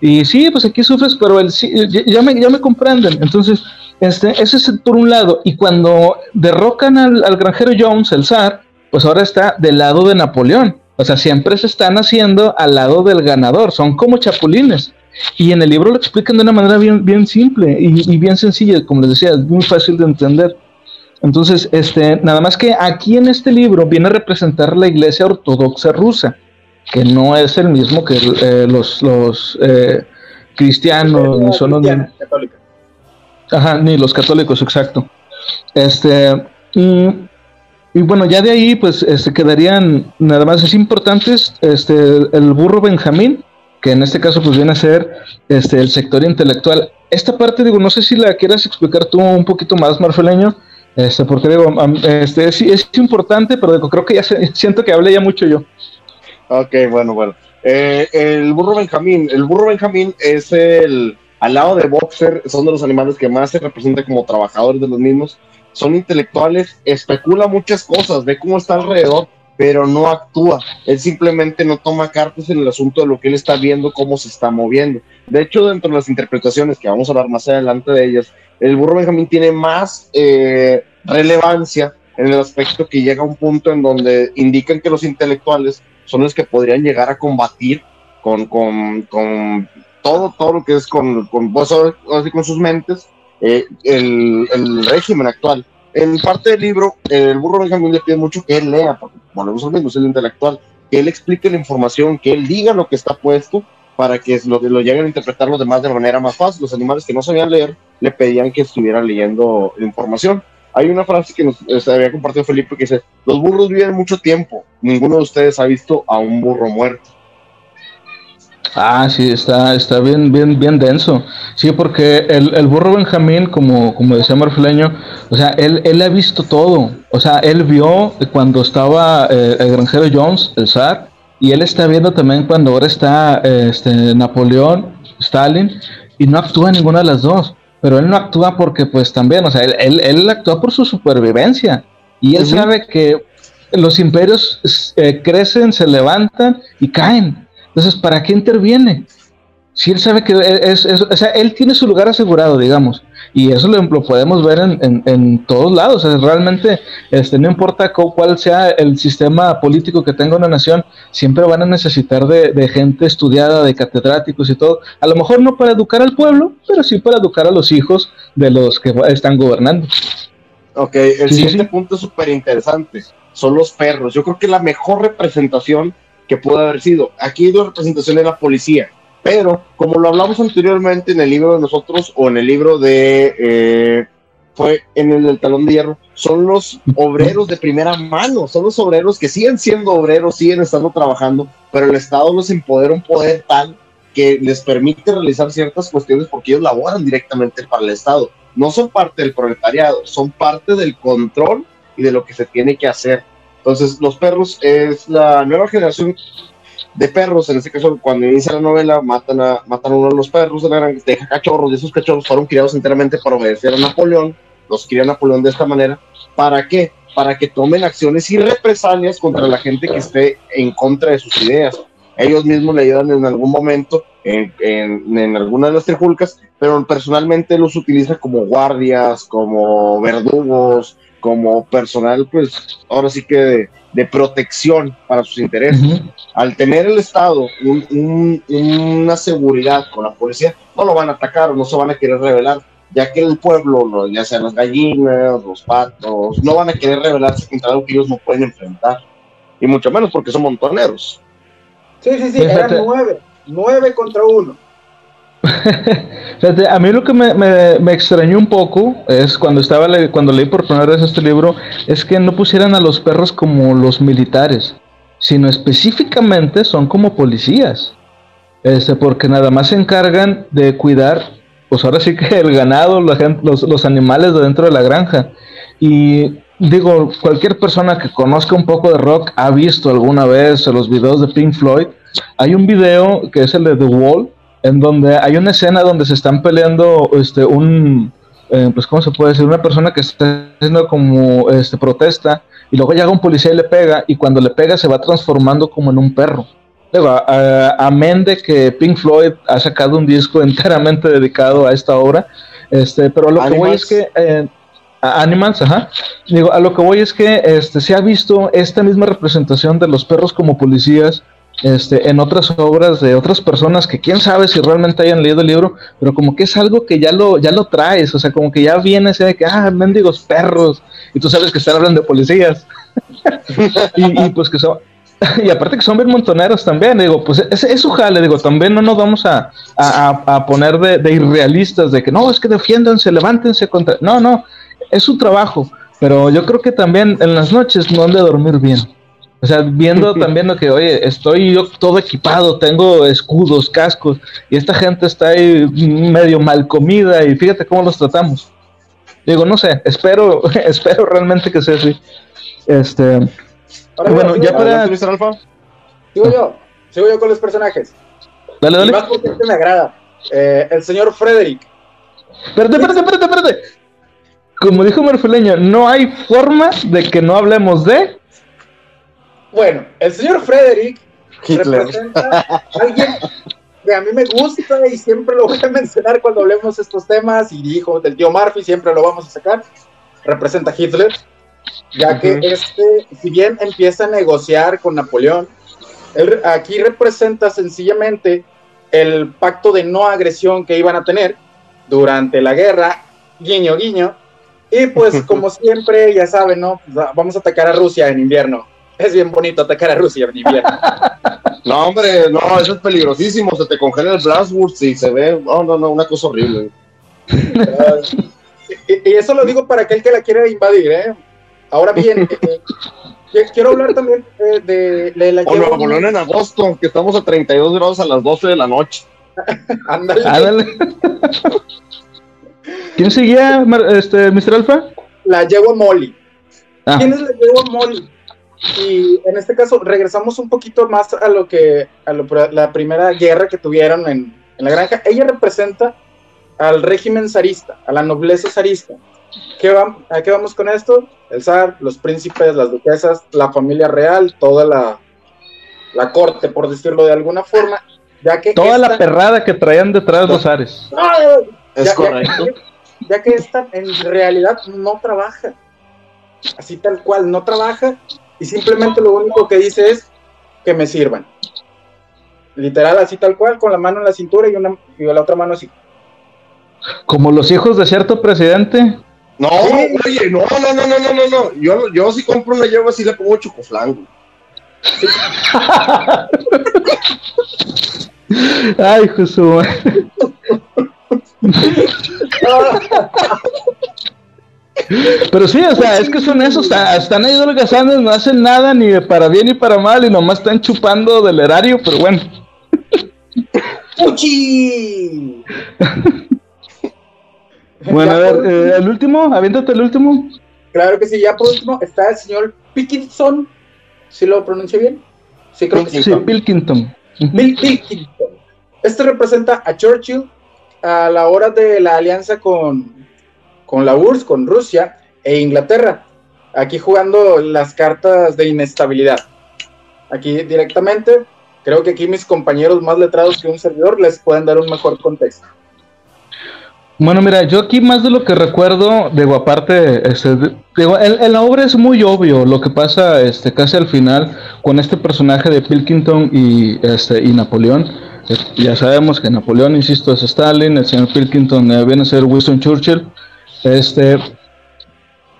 Y sí, pues aquí sufres, pero el ya me, ya me comprenden. Entonces, este, ese es por un lado. Y cuando derrocan al, al granjero Jones, el zar, pues ahora está del lado de Napoleón. O sea, siempre se están haciendo al lado del ganador, son como chapulines. Y en el libro lo explican de una manera bien, bien simple y, bien sencilla, como les decía, es muy fácil de entender. Entonces, este, nada más que aquí en este libro viene a representar la iglesia ortodoxa rusa, que no es el mismo que eh, los, los eh, cristianos, ni son los Ajá, ni los católicos, exacto. Este, y, y, bueno, ya de ahí, pues, este, quedarían, nada más es importante, este, el burro Benjamín, que en este caso pues viene a ser este, el sector intelectual. Esta parte, digo, no sé si la quieras explicar tú un poquito más, Marfeleño, este, porque digo, este, es, es importante, pero creo que ya siento que hablé ya mucho yo. Ok, bueno, bueno. Eh, el burro Benjamín, el burro Benjamín es el, al lado de Boxer, son de los animales que más se representan como trabajadores de los mismos, son intelectuales, especula muchas cosas, ve cómo está alrededor, pero no actúa. Él simplemente no toma cartas en el asunto de lo que él está viendo, cómo se está moviendo. De hecho, dentro de las interpretaciones, que vamos a hablar más adelante de ellas, el burro Benjamín tiene más eh, relevancia en el aspecto que llega a un punto en donde indican que los intelectuales son los que podrían llegar a combatir con, con, con todo, todo lo que es con, con, pues, con sus mentes eh, el, el régimen actual en parte del libro, el burro Benjamín le pide mucho que él lea, porque volvemos al mismo, es el intelectual, que él explique la información, que él diga lo que está puesto para que lo, lo lleguen a interpretar los demás de manera más fácil. Los animales que no sabían leer le pedían que estuvieran leyendo información. Hay una frase que nos había compartido Felipe que dice, los burros viven mucho tiempo, ninguno de ustedes ha visto a un burro muerto. Ah, sí, está, está bien, bien, bien denso. Sí, porque el, el burro Benjamín, como, como decía Marfileño, o sea, él, él ha visto todo. O sea, él vio cuando estaba eh, el granjero Jones, el zar, y él está viendo también cuando ahora está este, Napoleón, Stalin, y no actúa ninguna de las dos. Pero él no actúa porque, pues también, o sea, él, él, actúa por su supervivencia. Y él sabe que los imperios eh, crecen, se levantan y caen. Entonces, ¿para qué interviene? Si él sabe que es, o sea, él tiene su lugar asegurado, digamos, y eso lo, podemos ver en, todos lados. O sea, realmente, este, no importa cuál sea el sistema político que tenga una nación, siempre van a necesitar de, gente estudiada, de catedráticos y todo. A lo mejor no para educar al pueblo, pero sí para educar a los hijos de los que están gobernando. Ok, el siguiente punto es súper interesante. Son los perros. Yo creo que la mejor representación que pudo haber sido. Aquí hay dos representaciones de la policía, pero como lo hablamos anteriormente en el libro de nosotros o en el libro de, eh, fue en el del talón de hierro, son los obreros de primera mano, son los obreros que siguen siendo obreros, siguen estando trabajando, pero el Estado los empodera un poder tal que les permite realizar ciertas cuestiones porque ellos laboran directamente para el Estado. No son parte del proletariado, son parte del control y de lo que se tiene que hacer. Entonces, los perros es la nueva generación de perros, en este caso, cuando inicia la novela, matan a, matan a uno de los perros de deja cachorros, y esos cachorros fueron criados enteramente para obedecer a Napoleón, los quería Napoleón de esta manera. ¿Para qué? Para que tomen acciones y represalias contra la gente que esté en contra de sus ideas. Ellos mismos le ayudan en algún momento en, en, en alguna de las trifulcas, pero personalmente los utiliza como guardias, como verdugos, como personal, pues ahora sí que de, protección para sus intereses. Ujú. Al tener el Estado un- un- una seguridad con la policía, no lo van a atacar o no se van a querer rebelar, ya que el pueblo, lo- ya sean las gallinas, los patos, no van a querer rebelarse contra algo que ellos no pueden enfrentar. Y mucho menos porque son montoneros. Sí, sí, sí, eran nueve. Nueve contra uno. A mí lo que me, me- me extrañó un poco es cuando estaba cuando leí por primera vez este libro, es que no pusieran a los perros como los militares, sino específicamente son como policías. Este, porque nada más se encargan de cuidar, pues ahora sí que el ganado, los, los animales de dentro de la granja. Y digo, cualquier persona que conozca un poco de rock ha visto alguna vez los videos de Pink Floyd. Hay un video que es el de The Wall, en donde hay una escena donde se están peleando este un eh, pues cómo se puede decir una persona que está haciendo como este protesta y luego llega un policía y le pega y cuando le pega se va transformando como en un perro. Digo, amén de que Pink Floyd ha sacado un disco enteramente dedicado a esta obra este pero lo que voy es que eh, Animals, ajá. Digo, a lo que voy es que este, se ha visto esta misma representación de los perros como policías este, en otras obras de otras personas que quién sabe si realmente hayan leído el libro, pero como que es algo que ya lo, ya lo traes, o sea, como que ya viene así de que, ah, mendigos perros, y tú sabes que están hablando de policías. y, pues que son, y aparte que son bien montoneros también, digo, pues es, es su jale, digo, también no nos vamos a, a- a poner de, de irrealistas, de que no, es que defiéndanse, levántense contra... No, no, es su trabajo, pero yo creo que también en las noches no han de dormir bien. O sea, viendo también lo que, oye, estoy yo todo equipado, tengo escudos, cascos, y esta gente está ahí medio mal comida y fíjate cómo los tratamos. Digo, no sé, espero, espero realmente que sea así. Este, Ahora Bueno, sigo, ya para- Mr. Alfa. sigo yo. Sigo yo con los personajes. dale, Y dale. más porque este me agrada. Eh, el señor Frederick. Espérate, espérate, espérate, espérate. Como dijo Marfileño, no hay forma de que no hablemos de. Bueno, el señor Frederick Hitler. representa a alguien que a mí me gusta y siempre lo voy a mencionar cuando hablemos estos temas y dijo del tío Murphy, siempre lo vamos a sacar. Representa a Hitler, ya que este, si bien empieza a negociar con Napoleón, él aquí representa sencillamente el pacto de no agresión que iban a tener durante la guerra, guiño, guiño. Y pues como siempre, ya saben, ¿no? Vamos a atacar a Rusia en invierno. Es bien bonito atacar a Rusia en invierno. No, hombre, no, eso es peligrosísimo. Se te congela el Blastwurst y se ve. No, no, no, una cosa horrible. y, y eso lo digo para aquel que la quiera invadir, ¿eh? Ahora bien, eh, eh, quiero hablar también eh, de, de la O Nuevo León en agosto, que estamos a 32 grados a las 12 de la noche. Ándale, Ándale. ¿Quién seguía, este, Mr. Alfa? la yegua Molly. Ah, ¿Quién es la yegua Molly? Y en este caso regresamos un poquito más a lo que a lo- la primera guerra que tuvieron en, en la granja. Ella representa al régimen zarista, a la nobleza zarista. ¿Qué va- ¿A qué vamos con esto? El zar, los príncipes, las duquesas, la familia real, toda la, la corte, por decirlo de alguna forma, ya que toda la perrada que traían detrás los ares. ¡Ah! Es Ya- ya- correcto. ya que esta en realidad no trabaja. Así tal cual, no trabaja y simplemente lo único que dice es que me sirvan. Literal, así tal cual, con la mano en la cintura y, una, y la otra mano así. Como los hijos de cierto presidente. No, Sí. oye, no, no, no, no, no, no, no. Yo, yo si compro una yegua, sí le pongo chocoflan, güey. Ay, Jesús. Pero sí, o sea, es que son esos, o sea, están ahí holgazando, no hacen nada ni para bien ni para mal y nomás están chupando del erario, pero bueno. ¡Puchi! Bueno, a ver, eh, el último, aviéntate el último. Claro que sí, ya por último está el señor Pickinson. ¿Sí lo pronuncio bien? Sí, creo que sí. Sí, Pilkington. Bill Pilkington. Este representa a Churchill a la hora de la alianza con, con la URSS, con Rusia e Inglaterra. Aquí jugando las cartas de inestabilidad. Aquí directamente, creo que aquí mis compañeros más letrados que un servidor les pueden dar un mejor contexto. Bueno, mira, yo aquí más de lo que recuerdo, digo, aparte, este, digo, en, la obra es muy obvio lo que pasa este, casi al final con este personaje de Pilkington y, este, y Napoleón. Eh, ya sabemos que Napoleón, insisto, es Stalin, el señor Pilkington eh, viene a ser Winston Churchill. Este,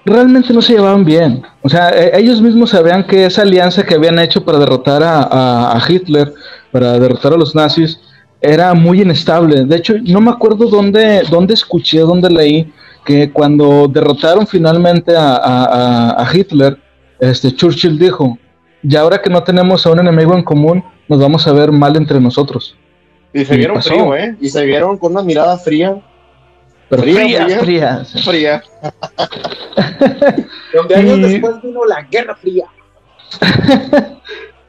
realmente no se llevaban bien. O sea, e, ellos mismos sabían que esa alianza que habían hecho para derrotar a Hitler, para derrotar a los nazis, era muy inestable. De hecho, no me acuerdo dónde, dónde escuché, dónde leí que cuando derrotaron finalmente a, Hitler, este Churchill dijo, y ahora que no tenemos a un enemigo en común, nos vamos a ver mal entre nosotros. Y se vieron frío, ¿eh? Y se vieron con una mirada fría. Fría, fría. Fría. Donde años después vino la Guerra Fría.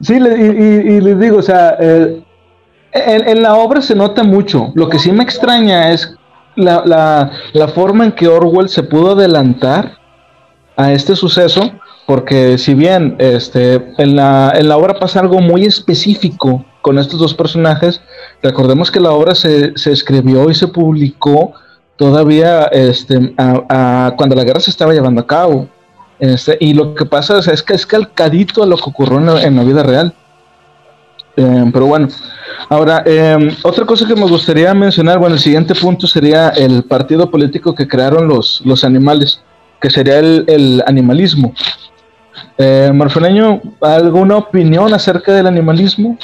sí, y, les digo, o sea, eh, en, la obra se nota mucho. Lo que sí me extraña es la, forma en que Orwell se pudo adelantar a este suceso, porque si bien este, en, la, en la obra pasa algo muy específico con estos dos personajes, recordemos que la obra se, escribió y se publicó todavía este, cuando la guerra se estaba llevando a cabo. Este, y lo que pasa es, que es calcadito a lo que ocurrió en la vida real. Eh, pero bueno, ahora, eh, otra cosa que me gustaría mencionar, bueno, el siguiente punto sería el partido político que crearon los, los animales, que sería el, animalismo. Eh, ¿alguna opinión acerca del animalismo?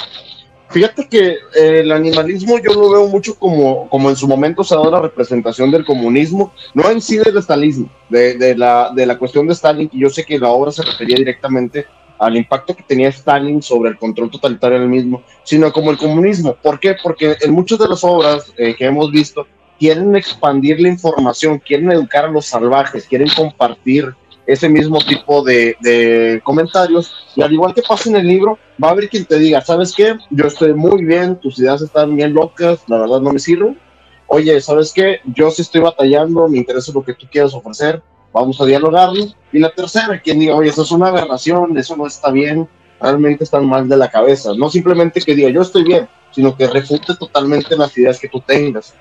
Fíjate que eh, el animalismo yo lo veo mucho como, como en su momento se ha dado la representación del comunismo, no en sí del estalinismo, de, de, la, de la cuestión de Stalin, y yo sé que la obra se refería directamente al impacto que tenía Stalin sobre el control totalitario del mismo, sino como el comunismo. ¿Por qué? Porque en muchas de las obras eh, que hemos visto quieren expandir la información, quieren educar a los salvajes, quieren compartir ese mismo tipo de, comentarios. Y al igual que pasa en el libro, va a haber quien te diga, ¿sabes qué? Yo estoy muy bien, tus ideas están bien locas, la verdad no me sirven. Oye, ¿sabes qué? Yo sí estoy batallando, me interesa lo que tú quieras ofrecer, vamos a dialogarlo. Y la tercera, quien diga, oye, eso es una aberración, eso no está bien, realmente están mal de la cabeza. No simplemente que diga, yo estoy bien, sino que refute totalmente las ideas que tú tengas.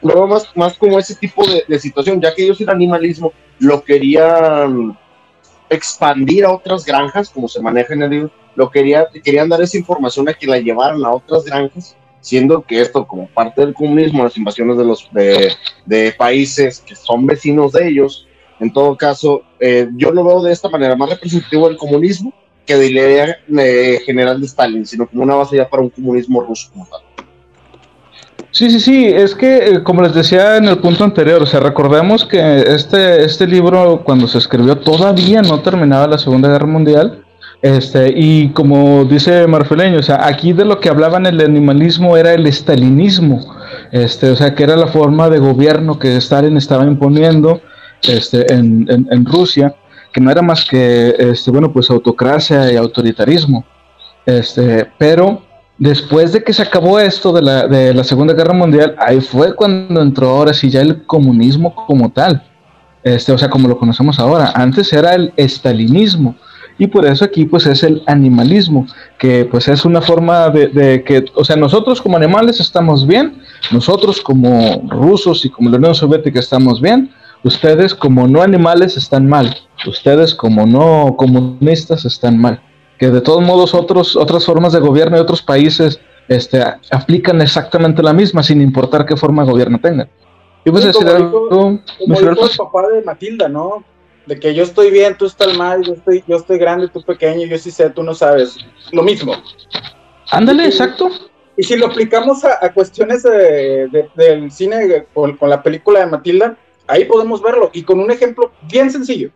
Luego más, más como ese tipo de, situación, ya que ellos el animalismo lo querían expandir a otras granjas, como se maneja en el libro, lo quería, querían dar esa información a que la llevaran a otras granjas, siendo que esto como parte del comunismo, las invasiones de los de, países que son vecinos de ellos, en todo caso, eh, yo lo veo de esta manera, más representativo del comunismo que de la idea eh, general de Stalin, sino como una base ya para un comunismo ruso como tal. Sí, sí, sí, es que eh, como les decía en el punto anterior, o sea, recordemos que este, este libro cuando se escribió todavía no terminaba la Segunda Guerra Mundial, este, y como dice Marfeleño, o sea, aquí de lo que hablaban el animalismo era el estalinismo, este, o sea, que era la forma de gobierno que Stalin estaba imponiendo, este, en, en, Rusia, que no era más que, este, bueno, pues autocracia y autoritarismo. Este, pero después de que se acabó esto de la, de la Segunda Guerra Mundial, ahí fue cuando entró ahora sí ya el comunismo como tal. Este, o sea, como lo conocemos ahora. Antes era el estalinismo. Y por eso aquí pues es el animalismo, que pues es una forma de, de, que, o sea, nosotros como animales estamos bien, nosotros como rusos y como la Unión Soviética estamos bien, Ustedes como no animales están mal. Ustedes como no comunistas están mal. Que de todos modos otros, otras formas de gobierno de otros países este, aplican exactamente la misma sin importar qué forma de gobierno tengan. Y pues decir algo, como el papá de Matilda, ¿no? De que yo estoy bien, tú estás mal, yo estoy, yo estoy grande, tú pequeño, yo sí sé, tú no sabes. Lo mismo. Ándale, exacto. Y si lo aplicamos a, cuestiones del cine con, con, la película de Matilda, Ahí podemos verlo y con un ejemplo bien sencillo.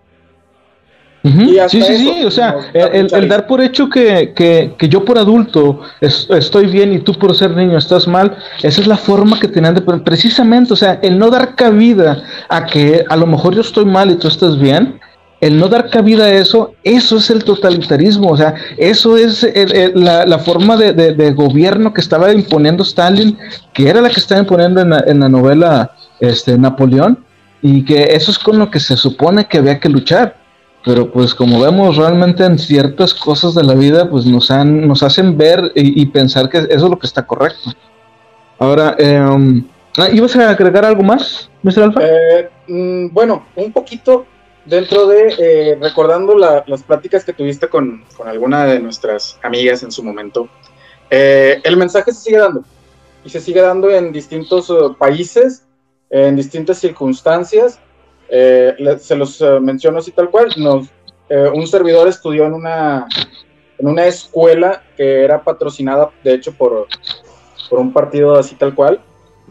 Sí, sí, sí, o sea, el, dar por hecho que, que, yo por adulto estoy bien y tú por ser niño estás mal, esa es la forma que tenían de precisamente, o sea, el no dar cabida a que a lo mejor yo estoy mal y tú estás bien, el no dar cabida a eso, eso es el totalitarismo, o sea, eso es la, forma de, gobierno que estaba imponiendo Stalin, que era la que estaba imponiendo en la, en la novela este, Napoleón, y que eso es con lo que se supone que había que luchar. Pero pues como vemos realmente en ciertas cosas de la vida, pues nos, han, nos hacen ver y, pensar que eso es lo que está correcto. Ahora, eh, ¿ibas a agregar algo más, Mr. Alfa? Eh, mm, bueno, un poquito dentro de, eh, recordando las pláticas que tuviste con, con, alguna de nuestras amigas en su momento, eh, el mensaje se sigue dando y se sigue dando en distintos países, en distintas circunstancias. Se los menciono así tal cual. Nos, un servidor estudió en una, en una escuela que era patrocinada, de hecho, por, por un partido así tal cual.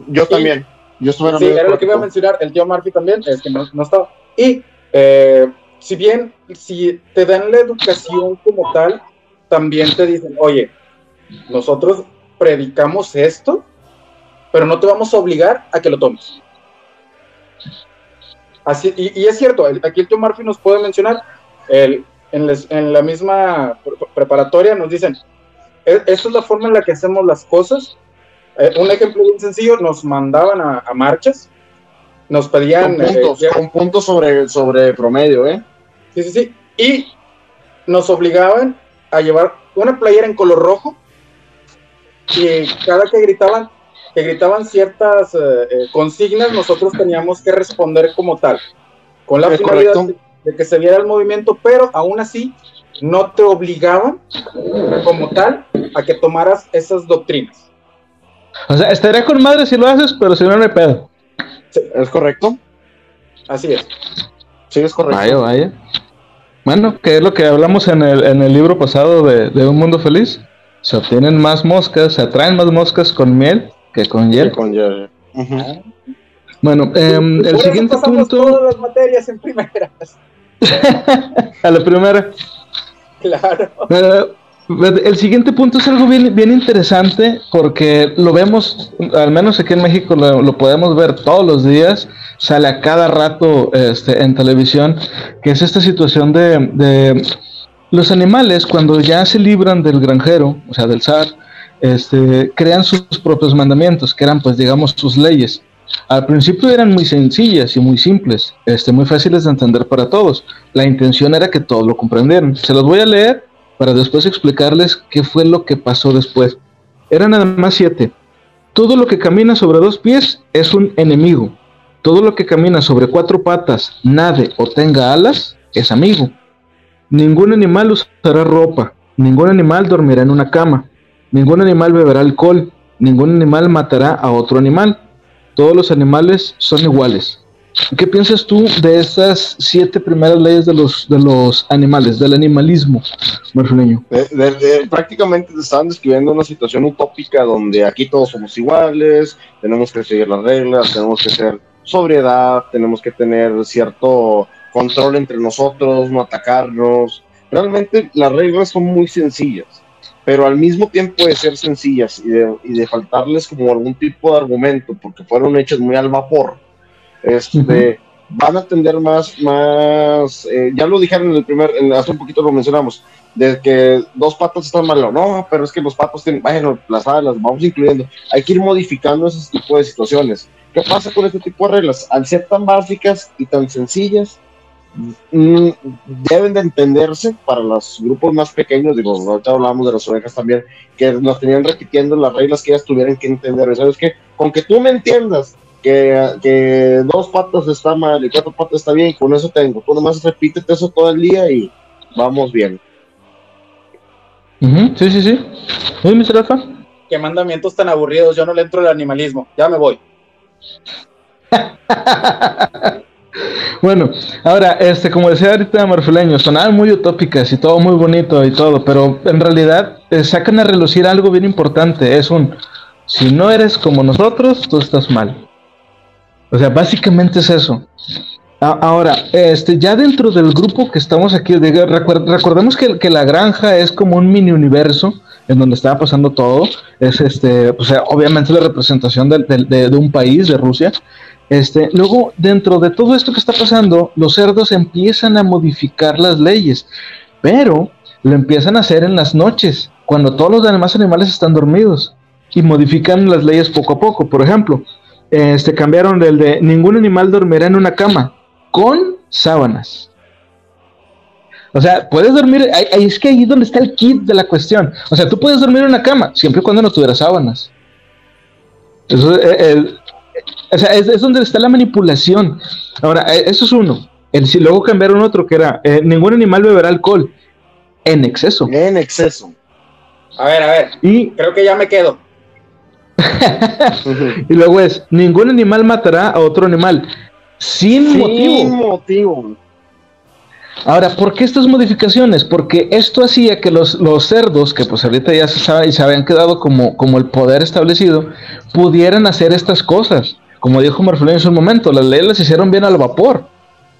Yo también. Yo sí, era lo que iba a mencionar. El tío Murphy también, es que no, no estaba. Y eh, si bien, si te dan la educación como tal, también te dicen, oye, nosotros predicamos esto, pero no te vamos a obligar a que lo tomes. Así, y, es cierto, aquí el tío Murphy nos puede mencionar, el, en, la misma preparatoria nos dicen, e, esta es la forma en la que hacemos las cosas. Eh, un ejemplo bien sencillo, nos mandaban a marchas nos pedían... Un punto, eh, un punto sobre, sobre promedio, ¿eh? Sí, sí, sí. Y nos obligaban a llevar una playera en color rojo y cada que gritaban, que gritaban ciertas eh, eh, consignas, nosotros teníamos que responder como tal, con la finalidad de, que se viera el movimiento, pero aún así no te obligaban como tal a que tomaras esas doctrinas. O sea, estaría con madre si lo haces, pero si no, no hay pedo. ¿Es correcto? Así es. Sí, es correcto. Vaya, vaya. Bueno, que es lo que hablamos en el, en el libro pasado de, Un Mundo Feliz. Se obtienen más moscas, se atraen más moscas con miel que con hiel. con hiel. Bueno, em, el siguiente punto. todas las materias en primeras. a la primera. Claro. El siguiente punto es algo bien, bien interesante porque lo vemos, al menos aquí en México lo, podemos ver todos los días, sale a cada rato este, en televisión, que es esta situación de, de los animales cuando ya se libran del granjero, o sea, del zar, este, crean sus propios mandamientos, que eran pues digamos sus leyes. Al principio eran muy sencillas y muy simples, este, muy fáciles de entender para todos. La intención era que todos lo comprendieran. Se los voy a leer para después explicarles qué fue lo que pasó después. Eran nada más siete. Todo lo que camina sobre dos pies es un enemigo. Todo lo que camina sobre cuatro patas, nade o tenga alas, es amigo. Ningún animal usará ropa, ningún animal dormirá en una cama, ningún animal beberá alcohol, ningún animal matará a otro animal. Todos los animales son iguales. ¿Qué piensas tú de esas siete primeras leyes de los, de los animales, del animalismo marfileño? prácticamente te estaban describiendo una situación utópica donde aquí todos somos iguales, tenemos que seguir las reglas, tenemos que ser sobriedad, tenemos que tener cierto control entre nosotros, no atacarnos. Realmente las reglas son muy sencillas, pero al mismo tiempo de ser sencillas y de, y de faltarles como algún tipo de argumento, porque fueron hechas muy al vapor este, van a tender más, más, eh, ya lo dijeron en el primer, hace un poquito lo mencionamos, de que dos patos están mal, no, pero es que los patos tienen, bueno, las alas, vamos incluyendo, hay que ir modificando ese tipo de situaciones. ¿Qué pasa con este tipo de reglas? Al ser tan básicas y tan sencillas, deben de entenderse para los grupos más pequeños, digo, ahorita hablamos de las ovejas también, que nos tenían repitiendo las reglas que ellas tuvieran que entender. ¿Sabes qué? Con que tú me entiendas que, dos patas está mal y cuatro patas está bien, con eso tengo. Tú nomás repítete eso todo el día y vamos bien. sí, sí, sí. ¿Sí, Mr. Alfa? Qué mandamientos tan aburridos, yo no le entro al animalismo, ya me voy. bueno, ahora, este, como decía ahorita Marfileño, sonaban muy utópicas y todo muy bonito y todo, pero en realidad eh, sacan a relucir algo bien importante, es un, si no eres como nosotros, tú estás mal. O sea, básicamente es eso. Ahora, este, ya dentro del grupo que estamos aquí, recordemos que, que, la granja es como un mini universo en donde estaba pasando todo. Es este, o sea, obviamente la representación de, un país, de Rusia. Este, luego, dentro de todo esto que está pasando, los cerdos empiezan a modificar las leyes, pero lo empiezan a hacer en las noches, cuando todos los demás animales están dormidos, y modifican las leyes poco a poco. Por ejemplo, este, cambiaron el de ningún animal dormirá en una cama con sábanas. O sea, puedes dormir, es que ahí es donde está el kit de la cuestión. O sea, tú puedes dormir en una cama, siempre y cuando no tuvieras sábanas. Eso, eh, o sea, es, donde está la manipulación. Ahora, eh, eso es uno. El, si luego cambiaron otro que era, eh, ningún animal beberá alcohol en exceso. En exceso. A ver, a ver. Y creo que ya me quedo. y luego es, ningún animal matará a otro animal sin, sin motivo. Ahora, ¿por qué estas modificaciones? Porque esto hacía que los, los cerdos, que pues ahorita ya se sabe y se habían quedado como, como el poder establecido, pudieran hacer estas cosas. Como dijo Marflén en su momento, las leyes las hicieron bien al vapor.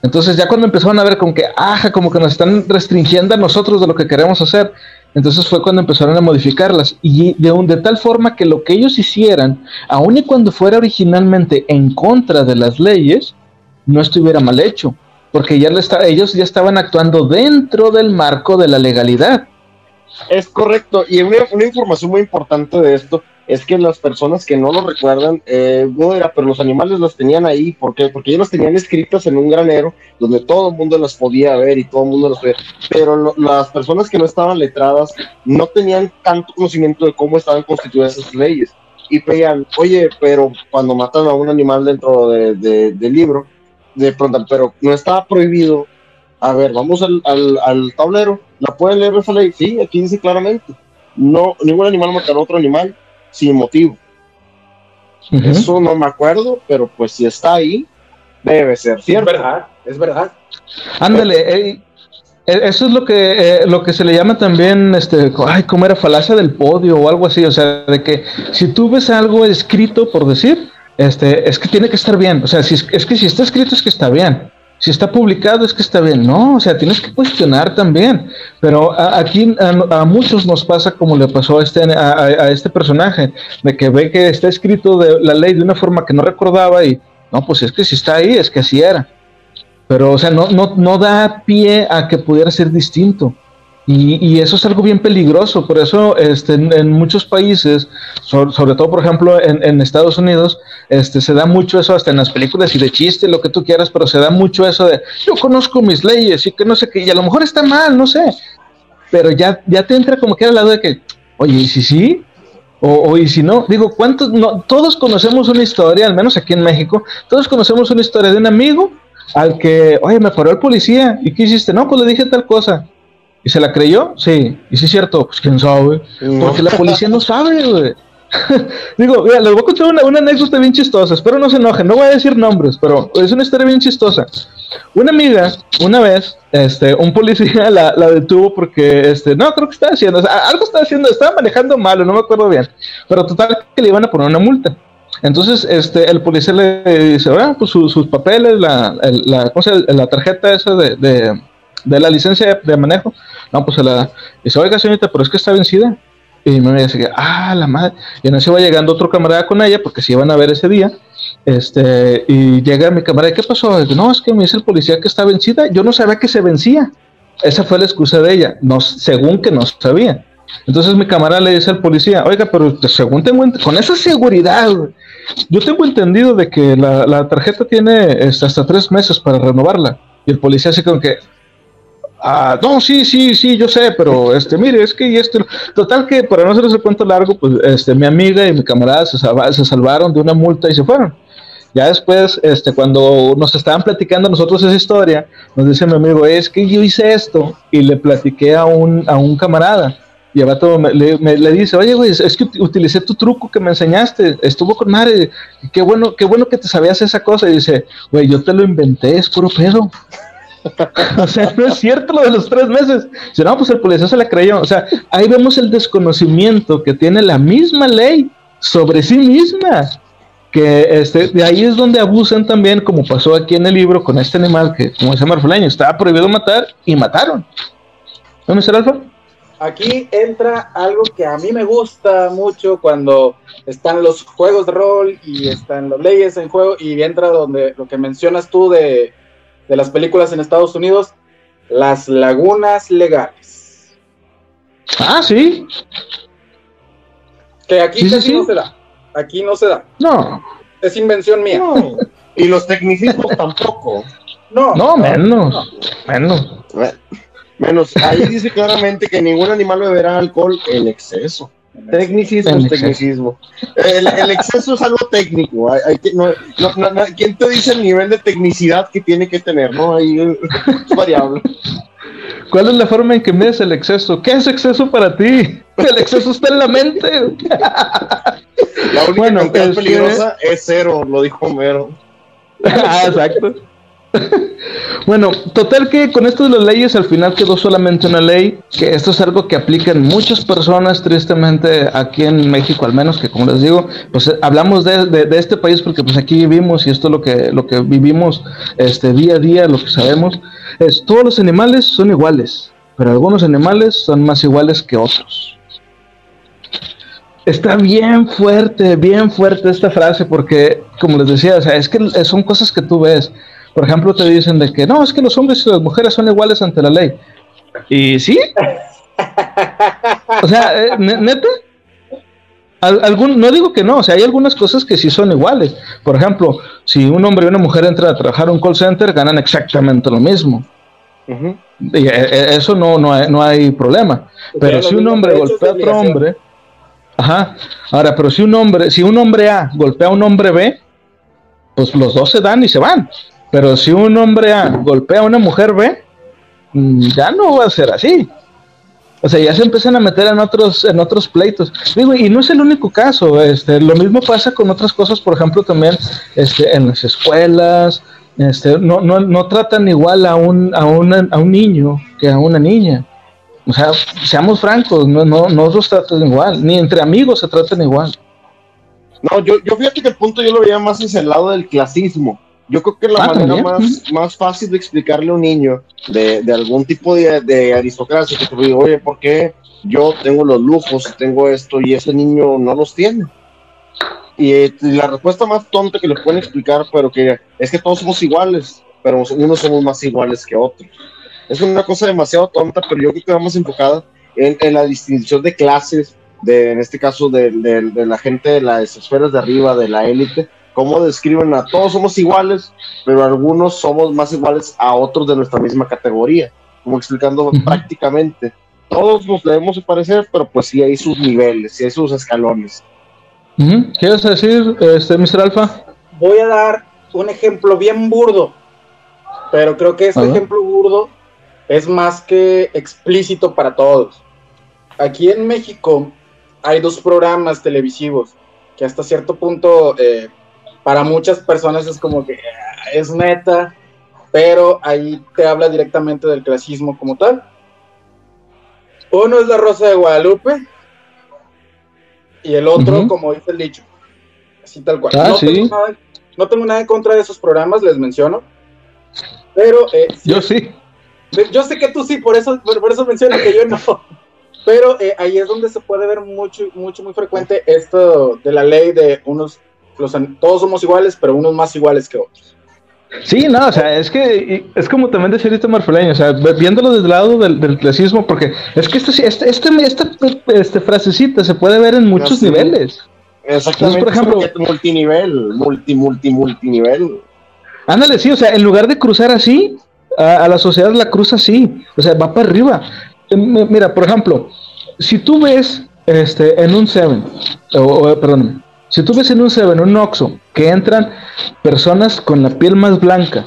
Entonces ya cuando empezaron a ver como que, ajá, como que nos están restringiendo a nosotros de lo que queremos hacer, entonces fue cuando empezaron a modificarlas. Y de, un, de tal forma que lo que ellos hicieran, aun y cuando fuera originalmente en contra de las leyes, no estuviera mal hecho porque ya ellos ya estaban actuando dentro del marco de la legalidad. Es correcto, y una, información muy importante de esto es que las personas que no lo recuerdan, eh, no era, pero los animales los tenían ahí, ¿por qué? Porque ellos los tenían escritos en un granero donde todo el mundo los podía ver y todo el mundo los veía, pero las personas que no estaban letradas no tenían tanto conocimiento de cómo estaban constituidas esas leyes y pedían, oye, pero cuando matan a un animal dentro de, del libro, de pronto, pero no estaba prohibido. A ver, vamos al, al, tablero. ¿La pueden leer esa ley? Sí, aquí dice claramente. No, ningún animal matará a otro animal sin motivo. Eso no me acuerdo, pero pues si está ahí, debe ser cierto. Es verdad, es verdad. Ándale, eh, eso es lo que eh, lo que se le llama también, este, ay, ¿cómo era falacia del podio o algo así? O sea, de que si tú ves algo escrito, por decir, este, es que tiene que estar bien. O sea, si es, que si está escrito es que está bien. Si está publicado es que está bien. No, o sea, tienes que cuestionar también. Pero aquí a, muchos nos pasa como le pasó a este, a, este personaje, de que ve que está escrito de la ley de una forma que no recordaba y, no, pues es que si está ahí, es que así era. Pero, o sea, no, no, no da pie a que pudiera ser distinto. Y, eso es algo bien peligroso, por eso este, en, muchos países, sobre, todo por ejemplo en, Estados Unidos, este, se da mucho eso hasta en las películas y de chiste, lo que tú quieras, pero se da mucho eso de yo conozco mis leyes y que no sé qué, y a lo mejor está mal, no sé, pero ya, ya te entra como que al lado de que, oye, ¿y si sí? O, y si no, digo, ¿cuántos? No, todos conocemos una historia, al menos aquí en México, todos conocemos una historia de un amigo al que, oye, me paró el policía, ¿y qué hiciste? No, pues le dije tal cosa ¿Y se la creyó? Sí. ¿Y sí es cierto? Pues quién sabe. Porque la policía no sabe, güey. Digo, mira, les voy a contar una, anécdota bien chistosa. Espero no se enojen. No voy a decir nombres, pero es una historia bien chistosa. Una amiga, una vez, este, un policía la, detuvo porque, este, no, creo que estaba haciendo, algo estaba haciendo, estaba manejando malo, no me acuerdo bien. Pero total que le iban a poner una multa. Entonces, este, el policía le dice, bueno, pues sus papeles, la, la, la tarjeta esa de de la licencia de, manejo. No, pues se la dice, oiga señorita, pero es que está vencida. Y me dice, ah, la madre. Y en ese va llegando otro camarada con ella, porque se iban a ver ese día. Este, y llega mi camarada, ¿qué pasó? no, es que me dice el policía que está vencida. Yo no sabía que se vencía. Esa fue la excusa de ella, no, según que no sabía. Entonces mi camarada le dice al policía, oiga, pero según tengo, con esa seguridad, yo tengo entendido de que la, la tarjeta tiene este, hasta tres meses para renovarla. Y el policía así como que, Ah, no, sí, sí, sí, yo sé, pero este, mire, es que y este, total que para no hacerles el cuento largo, pues este, mi amiga y mi camarada se, se salvaron de una multa y se fueron. Ya después, este, cuando nos estaban platicando nosotros esa historia, nos dice mi amigo, es que yo hice esto y le platiqué a un, a un camarada. Y el vato me, le, le, dice, oye, güey, es que utilicé tu truco que me enseñaste, estuvo con madre, qué bueno, qué bueno que te sabías esa cosa. Y dice, güey, yo te lo inventé, es puro pedo. o sea, no es cierto lo de los tres meses. Si no, pues el policía se la creyó. O sea, ahí vemos el desconocimiento que tiene la misma ley sobre sí misma. Que este, de ahí es donde abusan también, como pasó aquí en el libro con este animal que, como dice Marfulaño, estaba prohibido matar y mataron. ¿No, me Alfa? Aquí entra algo que a mí me gusta mucho cuando están los juegos de rol y están las leyes en juego y entra donde lo que mencionas tú de de las películas en Estados Unidos, las lagunas legales. Ah, sí. Que aquí no se da. Aquí no se da. No. es invención mía. Y los tecnicismos tampoco. No, no, menos, menos. Menos, ahí dice claramente que ningún animal beberá alcohol en exceso. Tecnicismo es tecnicismo. El, exceso es algo técnico. Hay, no, ¿Quién te dice el nivel de tecnicidad que tiene que tener? ¿no? Ahí es variable. ¿Cuál es la forma en que mides el exceso? ¿Qué es exceso para ti? El exceso está en la mente. La única bueno, cantidad peligrosa es cero, lo dijo Homero. ah, exacto. Bueno, total que con esto de las leyes al final quedó solamente una ley, que esto es algo que aplican muchas personas, tristemente aquí en México al menos, que como les digo, pues eh, hablamos de, este país porque pues aquí vivimos y esto es lo que, lo que vivimos este, día a día, lo que sabemos, es todos los animales son iguales, pero algunos animales son más iguales que otros. Está bien fuerte, bien fuerte esta frase porque, como les decía, o sea, es que son cosas que tú ves. Por ejemplo, te dicen de que no, es que los hombres y las mujeres son iguales ante la ley. ¿Y sí? o sea, eh, neta. Algún, no digo que no, o sea, hay algunas cosas que sí son iguales. Por ejemplo, si un hombre y una mujer entran a trabajar un call center, ganan exactamente lo mismo. y, eh, eh, eso no, no, hay, no hay problema. Pero si un hombre golpea a otro hombre, ajá. Ahora, pero si un hombre, si un hombre A golpea a un hombre B, pues los dos se dan y se van. Pero si un hombre A golpea a una mujer B, mm, ya no va a ser así. O sea, ya se empiezan a meter en otros, en otros pleitos. Digo, y no es el único caso, este, lo mismo pasa con otras cosas, por ejemplo, también este, en las escuelas, este, no, no, no tratan igual a un, a, a un niño que a una niña. O sea, seamos francos, no, no, no los tratan igual, ni entre amigos se tratan igual. No, yo, yo fíjate que el punto yo lo veía más hacia el lado del clasismo. Yo creo que la ah, manera más, más fácil de explicarle a un niño de, de algún tipo de, de, aristocracia, que te digo, oye, ¿por qué yo tengo los lujos, tengo esto y ese niño no los tiene? Y, eh, la respuesta más tonta que le pueden explicar, pero que es que todos somos iguales, pero unos somos más iguales que otros. Es una cosa demasiado tonta, pero yo creo que vamos enfocada en, en la distinción de clases, de, en este caso de, de, la gente de las esferas de arriba, de la élite, cómo describen a todos somos iguales, pero algunos somos más iguales a otros de nuestra misma categoría, como explicando prácticamente. Todos nos debemos parecer, pero pues sí hay sus niveles, sí hay sus escalones. ¿Qué vas a decir, este, Mr. Alfa? Voy a dar un ejemplo bien burdo, pero creo que este ejemplo burdo es más que explícito para todos. Aquí en México hay dos programas televisivos que hasta cierto punto eh, para muchas personas es como que ah, es neta, pero ahí te habla directamente del clasismo como tal. Uno es la Rosa de Guadalupe y el otro, como dice el dicho, así tal cual. Ah, no, tengo nada, no, tengo nada, en contra de esos programas, les menciono, pero... Eh, yo sí. Yo sé que tú sí, por eso, por, eso menciono que yo no. Pero eh, ahí es donde se puede ver mucho, mucho, muy frecuente esto de la ley de unos todos somos iguales, pero unos más iguales que otros. Sí, no, o sea, es que es como también decir este marfileño, o sea, viéndolo desde el lado del, clasismo, porque es que este, este, este, esta este frasecita se puede ver en muchos niveles. Exactamente, por ejemplo, multinivel, multi, multi, multinivel. Ándale, sí, o sea, en lugar de cruzar así, a, la sociedad la cruza así, o sea, va para arriba. Mira, por ejemplo, si tú ves este, en un Seven, o, perdón, si tú ves en un Seven, un Oxxo, que entran personas con la piel más blanca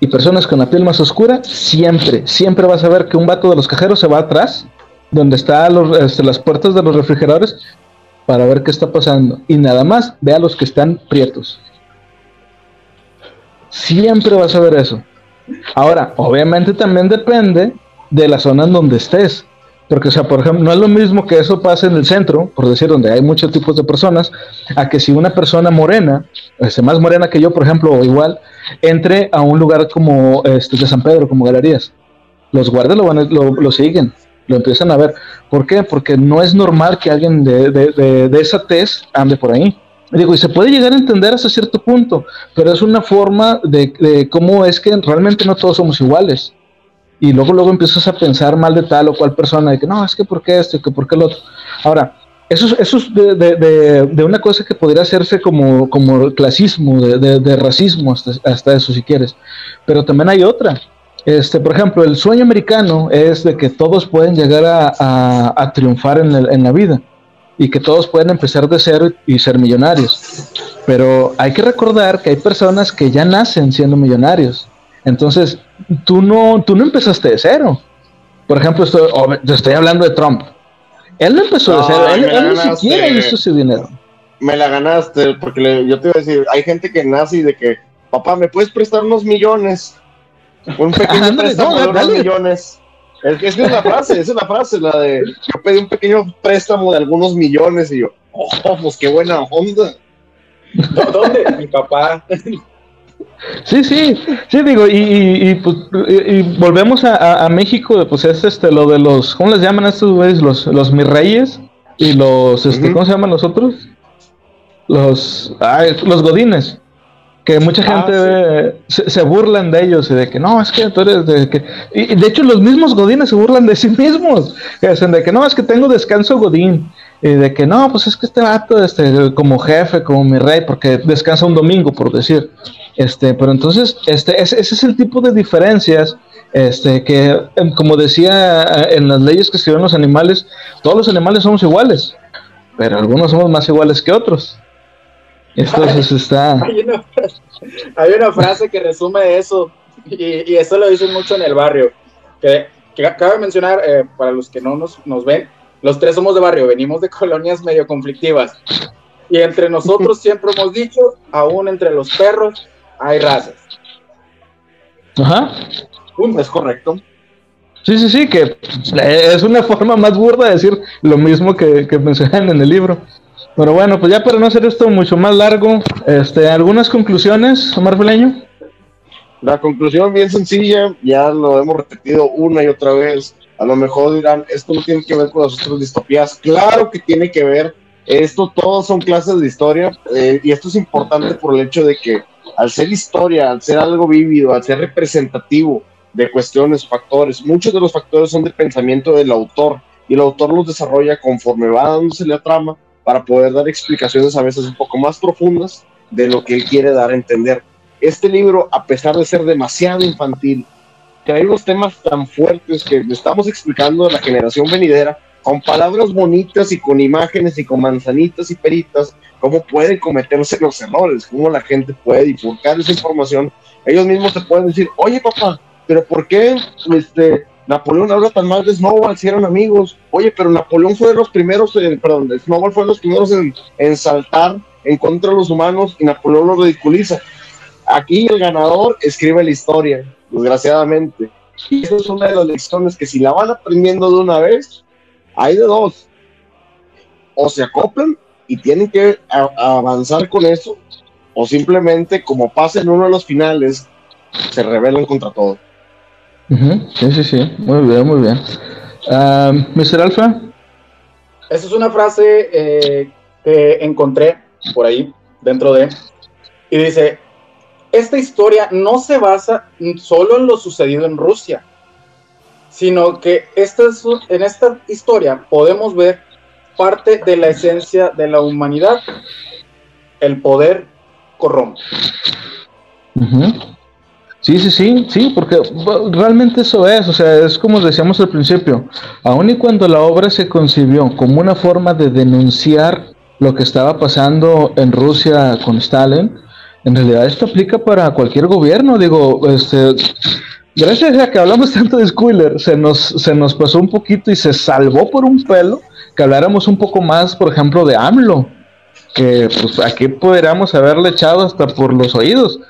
y personas con la piel más oscura, siempre, siempre vas a ver que un vato de los cajeros se va atrás, donde están este, las puertas de los refrigeradores, para ver qué está pasando. Y nada más ve a los que están prietos. Siempre vas a ver eso. Ahora, obviamente también depende de la zona en donde estés. Porque, o sea, por ejemplo, no es lo mismo que eso pase en el centro, por decir, donde hay muchos tipos de personas, a que si una persona morena, este, más morena que yo, por ejemplo, o igual, entre a un lugar como este, de San Pedro, como Galerías. Los guardias lo, van lo, siguen, lo empiezan a ver. ¿Por qué? Porque no es normal que alguien de, de, de, esa tez ande por ahí. Digo, y se puede llegar a entender hasta cierto punto, pero es una forma de, de cómo es que realmente no todos somos iguales y luego luego empiezas a pensar mal de tal o cual persona, de que no, es que por qué esto, que por qué el otro. Ahora, eso, eso es de, de, de, una cosa que podría hacerse como, como clasismo, de, racismo, hasta, hasta, eso si quieres. Pero también hay otra. Este, por ejemplo, el sueño americano es de que todos pueden llegar a, a, triunfar en, en, la vida y que todos pueden empezar de cero y ser millonarios. Pero hay que recordar que hay personas que ya nacen siendo millonarios. Entonces, tú no, tú no empezaste de cero. Por ejemplo, estoy, estoy hablando de Trump. Él no empezó de cero, él, él ni siquiera hizo ese dinero. Me la ganaste, porque yo te iba a decir, hay gente que nace y de que, papá, ¿me puedes prestar unos millones? Un pequeño préstamo de unos millones. Es que es la frase, esa es la frase, la de yo pedí un pequeño préstamo de algunos millones y yo, oh, pues qué buena onda. ¿Dónde? Mi papá. Sí, sí, sí, digo, y, y, pues, y, volvemos a, a, México, pues es este, lo de los, ¿cómo les llaman a estos güeyes? Los, los mis reyes y los, este, ¿cómo se llaman los otros? Los, ay, los godines que mucha ah, gente se, burlan de ellos y de que no, es que tú eres de que... Y de hecho los mismos godines se burlan de sí mismos, que dicen de que no, es que tengo descanso godín, y de que no, pues es que este vato, este, como jefe, como mi rey, porque descansa un domingo, por decir. Este, pero entonces, este, ese, ese es el tipo de diferencias este, que, em, como decía eh, en las leyes que escribieron los animales, todos los animales somos iguales, pero algunos somos más iguales que otros. Entonces está. Hay una, frase, que resume eso, y, eso lo dicen mucho en el barrio. Que, que cabe mencionar, eh, para los que no nos, nos ven, los tres somos de barrio, venimos de colonias medio conflictivas. Y entre nosotros siempre hemos dicho, aún entre los perros hay razas. Ajá. es correcto. Sí, sí, sí, que es una forma más burda de decir lo mismo que, que mencionan en el libro. Pero bueno, pues ya para no hacer esto mucho más largo, este, ¿algunas conclusiones, Omar Feleño? La conclusión bien sencilla, ya lo hemos repetido una y otra vez. A lo mejor dirán, esto no tiene que ver con las otras distopías. Claro que tiene que ver. Esto todos son clases de historia eh, y esto es importante por el hecho de que al ser historia, al ser algo vívido, al ser representativo de cuestiones, factores, muchos de los factores son de pensamiento del autor y el autor los desarrolla conforme va dándose la trama para poder dar explicaciones a veces un poco más profundas de lo que él quiere dar a entender. Este libro, a pesar de ser demasiado infantil, trae unos temas tan fuertes que estamos explicando a la generación venidera con palabras bonitas y con imágenes y con manzanitas y peritas, cómo pueden cometerse los errores, cómo la gente puede divulgar esa información. Ellos mismos te pueden decir, oye papá, pero ¿por qué este, Napoleón habla tan mal de Snowball si eran amigos. Oye, pero Napoleón fue de los primeros, perdón, Snowball fue de los primeros en, saltar en contra de los humanos y Napoleón lo ridiculiza. Aquí el ganador escribe la historia, desgraciadamente. Y esa es una de las lecciones que si la van aprendiendo de una vez, hay de dos. O se acoplan y tienen que avanzar con eso, o simplemente, como pasa en uno de los finales, se rebelan contra todo. Sí, sí, sí. Muy bien, muy bien. Mr. Alfa. Esa es una frase eh, que encontré por ahí, dentro de. Y dice: Esta historia no se basa solo en lo sucedido en Rusia, sino que esta en esta historia podemos ver parte de la esencia de la humanidad. El poder corrompe. Sí, sí, sí, sí, porque realmente eso es, o sea, es como decíamos al principio, aun y cuando la obra se concibió como una forma de denunciar lo que estaba pasando en Rusia con Stalin, en realidad esto aplica para cualquier gobierno, digo, este, gracias a que hablamos tanto de Squiller, se nos, se nos pasó un poquito y se salvó por un pelo que habláramos un poco más, por ejemplo, de AMLO, que pues aquí podríamos haberle echado hasta por los oídos.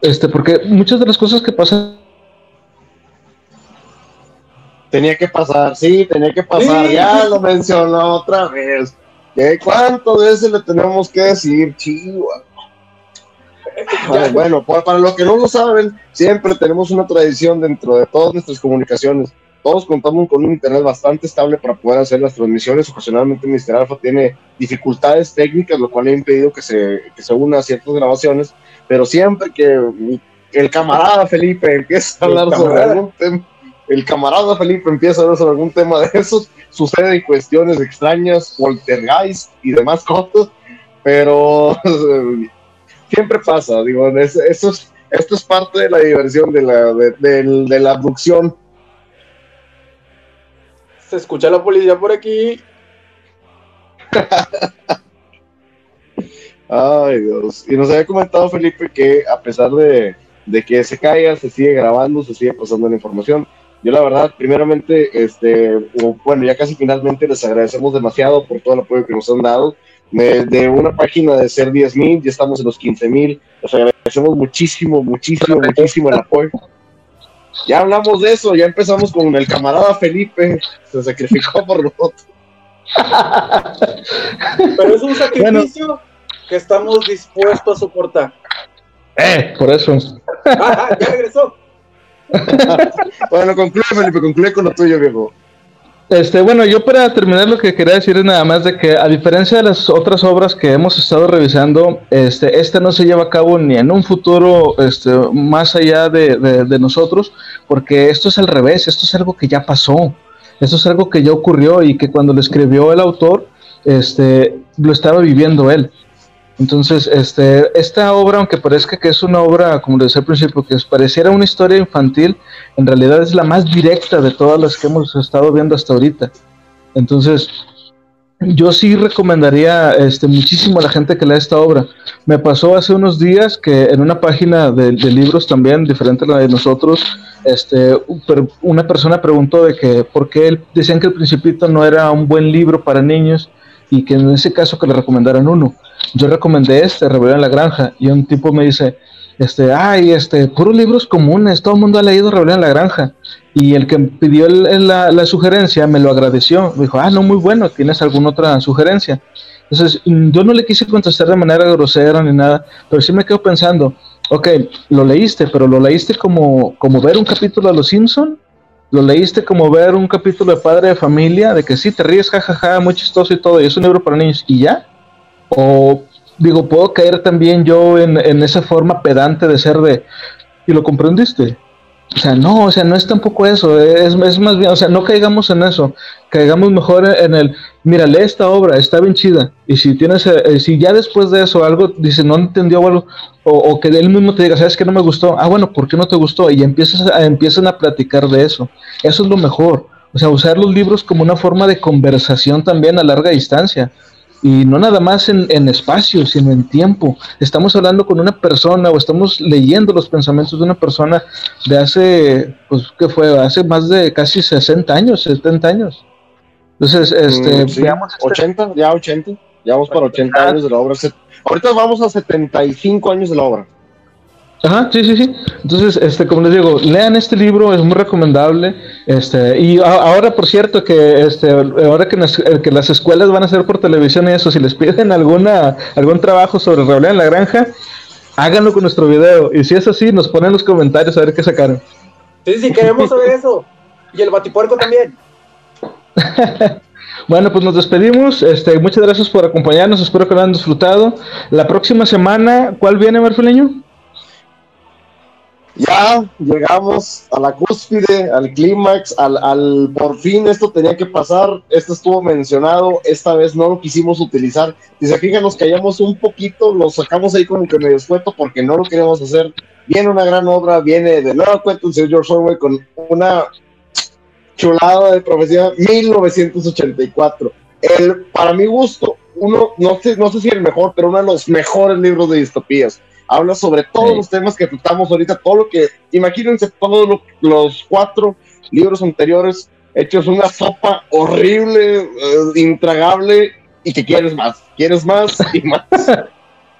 Este, porque muchas de las cosas que pasan. Tenía que pasar, sí, tenía que pasar, ya lo mencionó otra vez. ¿Qué cuánto de ese le tenemos que decir, chihuahua? Bueno, para los que no lo saben, siempre tenemos una tradición dentro de todas nuestras comunicaciones. Todos contamos con un internet bastante estable para poder hacer las transmisiones. Ocasionalmente Mr. Alfa tiene dificultades técnicas, lo cual ha impedido que se, que se una a ciertas grabaciones pero siempre que el camarada Felipe empieza a hablar sobre algún tema, el camarada Felipe empieza a hablar sobre algún tema de esos, suceden cuestiones extrañas, poltergeist y demás cosas, pero siempre pasa, digo, eso es, esto es parte de la diversión de la, de la abducción. Se escucha la policía por aquí. Ay, Dios. Y nos había comentado Felipe que a pesar de, que se caiga, se sigue grabando, se sigue pasando la información. Yo la verdad, primeramente, este, bueno, ya casi finalmente les agradecemos demasiado por todo el apoyo que nos han dado. De, una página de ser 10 mil, ya estamos en los 15 mil. Les agradecemos muchísimo, muchísimo, muchísimo el apoyo. Ya hablamos de eso, ya empezamos con el camarada Felipe, se sacrificó por nosotros. Pero es un sacrificio que estamos dispuestos a soportar. Eh, por eso. Ah, ya regresó. bueno, concluye, Felipe, concluye con lo tuyo, viejo. Este, bueno, yo para terminar lo que quería decir es nada más de que a diferencia de las otras obras que hemos estado revisando, este, esta no se lleva a cabo ni en un futuro este, más allá de, de nosotros, porque esto es al revés, esto es algo que ya pasó, esto es algo que ya ocurrió y que cuando lo escribió el autor, este, lo estaba viviendo él. Entonces, este, esta obra, aunque parezca que es una obra, como les decía al principio, que pareciera una historia infantil, en realidad es la más directa de todas las que hemos estado viendo hasta ahorita. Entonces, yo sí recomendaría este, muchísimo a la gente que lea esta obra. Me pasó hace unos días que en una página de, libros también, diferente a la de nosotros, este, una persona preguntó de que por qué decían que El Principito no era un buen libro para niños y que en ese caso que le recomendaran uno. Yo recomendé este, Rebelión en la Granja, y un tipo me dice, este, ay, este, puros libros comunes, todo el mundo ha leído Rebelión en la Granja. Y el que pidió la, la, sugerencia me lo agradeció, me dijo, ah, no, muy bueno, ¿tienes alguna otra sugerencia? Entonces, yo no le quise contestar de manera grosera ni nada, pero sí me quedo pensando, ok, lo leíste, pero lo leíste como, como ver un capítulo de Los Simpson lo leíste como ver un capítulo de Padre de Familia, de que sí, te ríes, jajaja, muy chistoso y todo, y es un libro para niños, y ya. O digo, puedo caer también yo en, en esa forma pedante de ser de, ¿y lo comprendiste? O sea, no, o sea, no es tampoco eso, es, es, más bien, o sea, no caigamos en eso, caigamos mejor en el, mira, lee esta obra, está bien chida, y si tienes, eh, si ya después de eso algo, dice, no entendió algo, o, que él mismo te diga, sabes que no me gustó, ah, bueno, ¿por qué no te gustó? Y empiezas a, empiezan a platicar de eso, eso es lo mejor, o sea, usar los libros como una forma de conversación también a larga distancia, y no nada más en, en, espacio, sino en tiempo. Estamos hablando con una persona o estamos leyendo los pensamientos de una persona de hace, pues, ¿qué fue? Hace más de casi 60 años, 70 años. Entonces, este, mm, veamos. 80, este ya 80, ya vamos para 80 años de la obra. Ahorita vamos a 75 años de la obra. Ajá, sí, sí, sí. Entonces, este, como les digo, lean este libro, es muy recomendable. Este, y ahora, por cierto, que este, ahora que, que, las escuelas van a hacer por televisión y eso, si les piden alguna, algún trabajo sobre realidad en la granja, háganlo con nuestro video. Y si es así, nos ponen en los comentarios a ver qué sacaron. Sí, sí, queremos saber eso. Y el batipuerco también. bueno, pues nos despedimos. Este, muchas gracias por acompañarnos. Espero que lo hayan disfrutado. La próxima semana, ¿cuál viene, Marfileño? Ya llegamos a la cúspide, al clímax, al, al, por fin esto tenía que pasar, esto estuvo mencionado, esta vez no lo quisimos utilizar. Si se fijan, nos callamos un poquito, lo sacamos ahí como que medio escueto porque no lo queríamos hacer. Viene una gran obra, viene de nuevo cuento el señor George Orwell con una chulada de profecía 1984. El, para mi gusto, uno, no sé, no sé si el mejor, pero uno de los mejores libros de distopías habla sobre todos los temas que tratamos ahorita, todo lo que, imagínense todos los cuatro libros anteriores hechos una sopa horrible, eh, intragable y que quieres más, quieres más y más.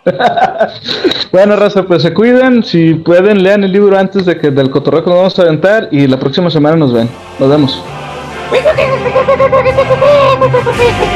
bueno, raza, pues se cuiden, si pueden lean el libro antes de que del cotorreo nos vamos a aventar y la próxima semana nos ven. Nos vemos.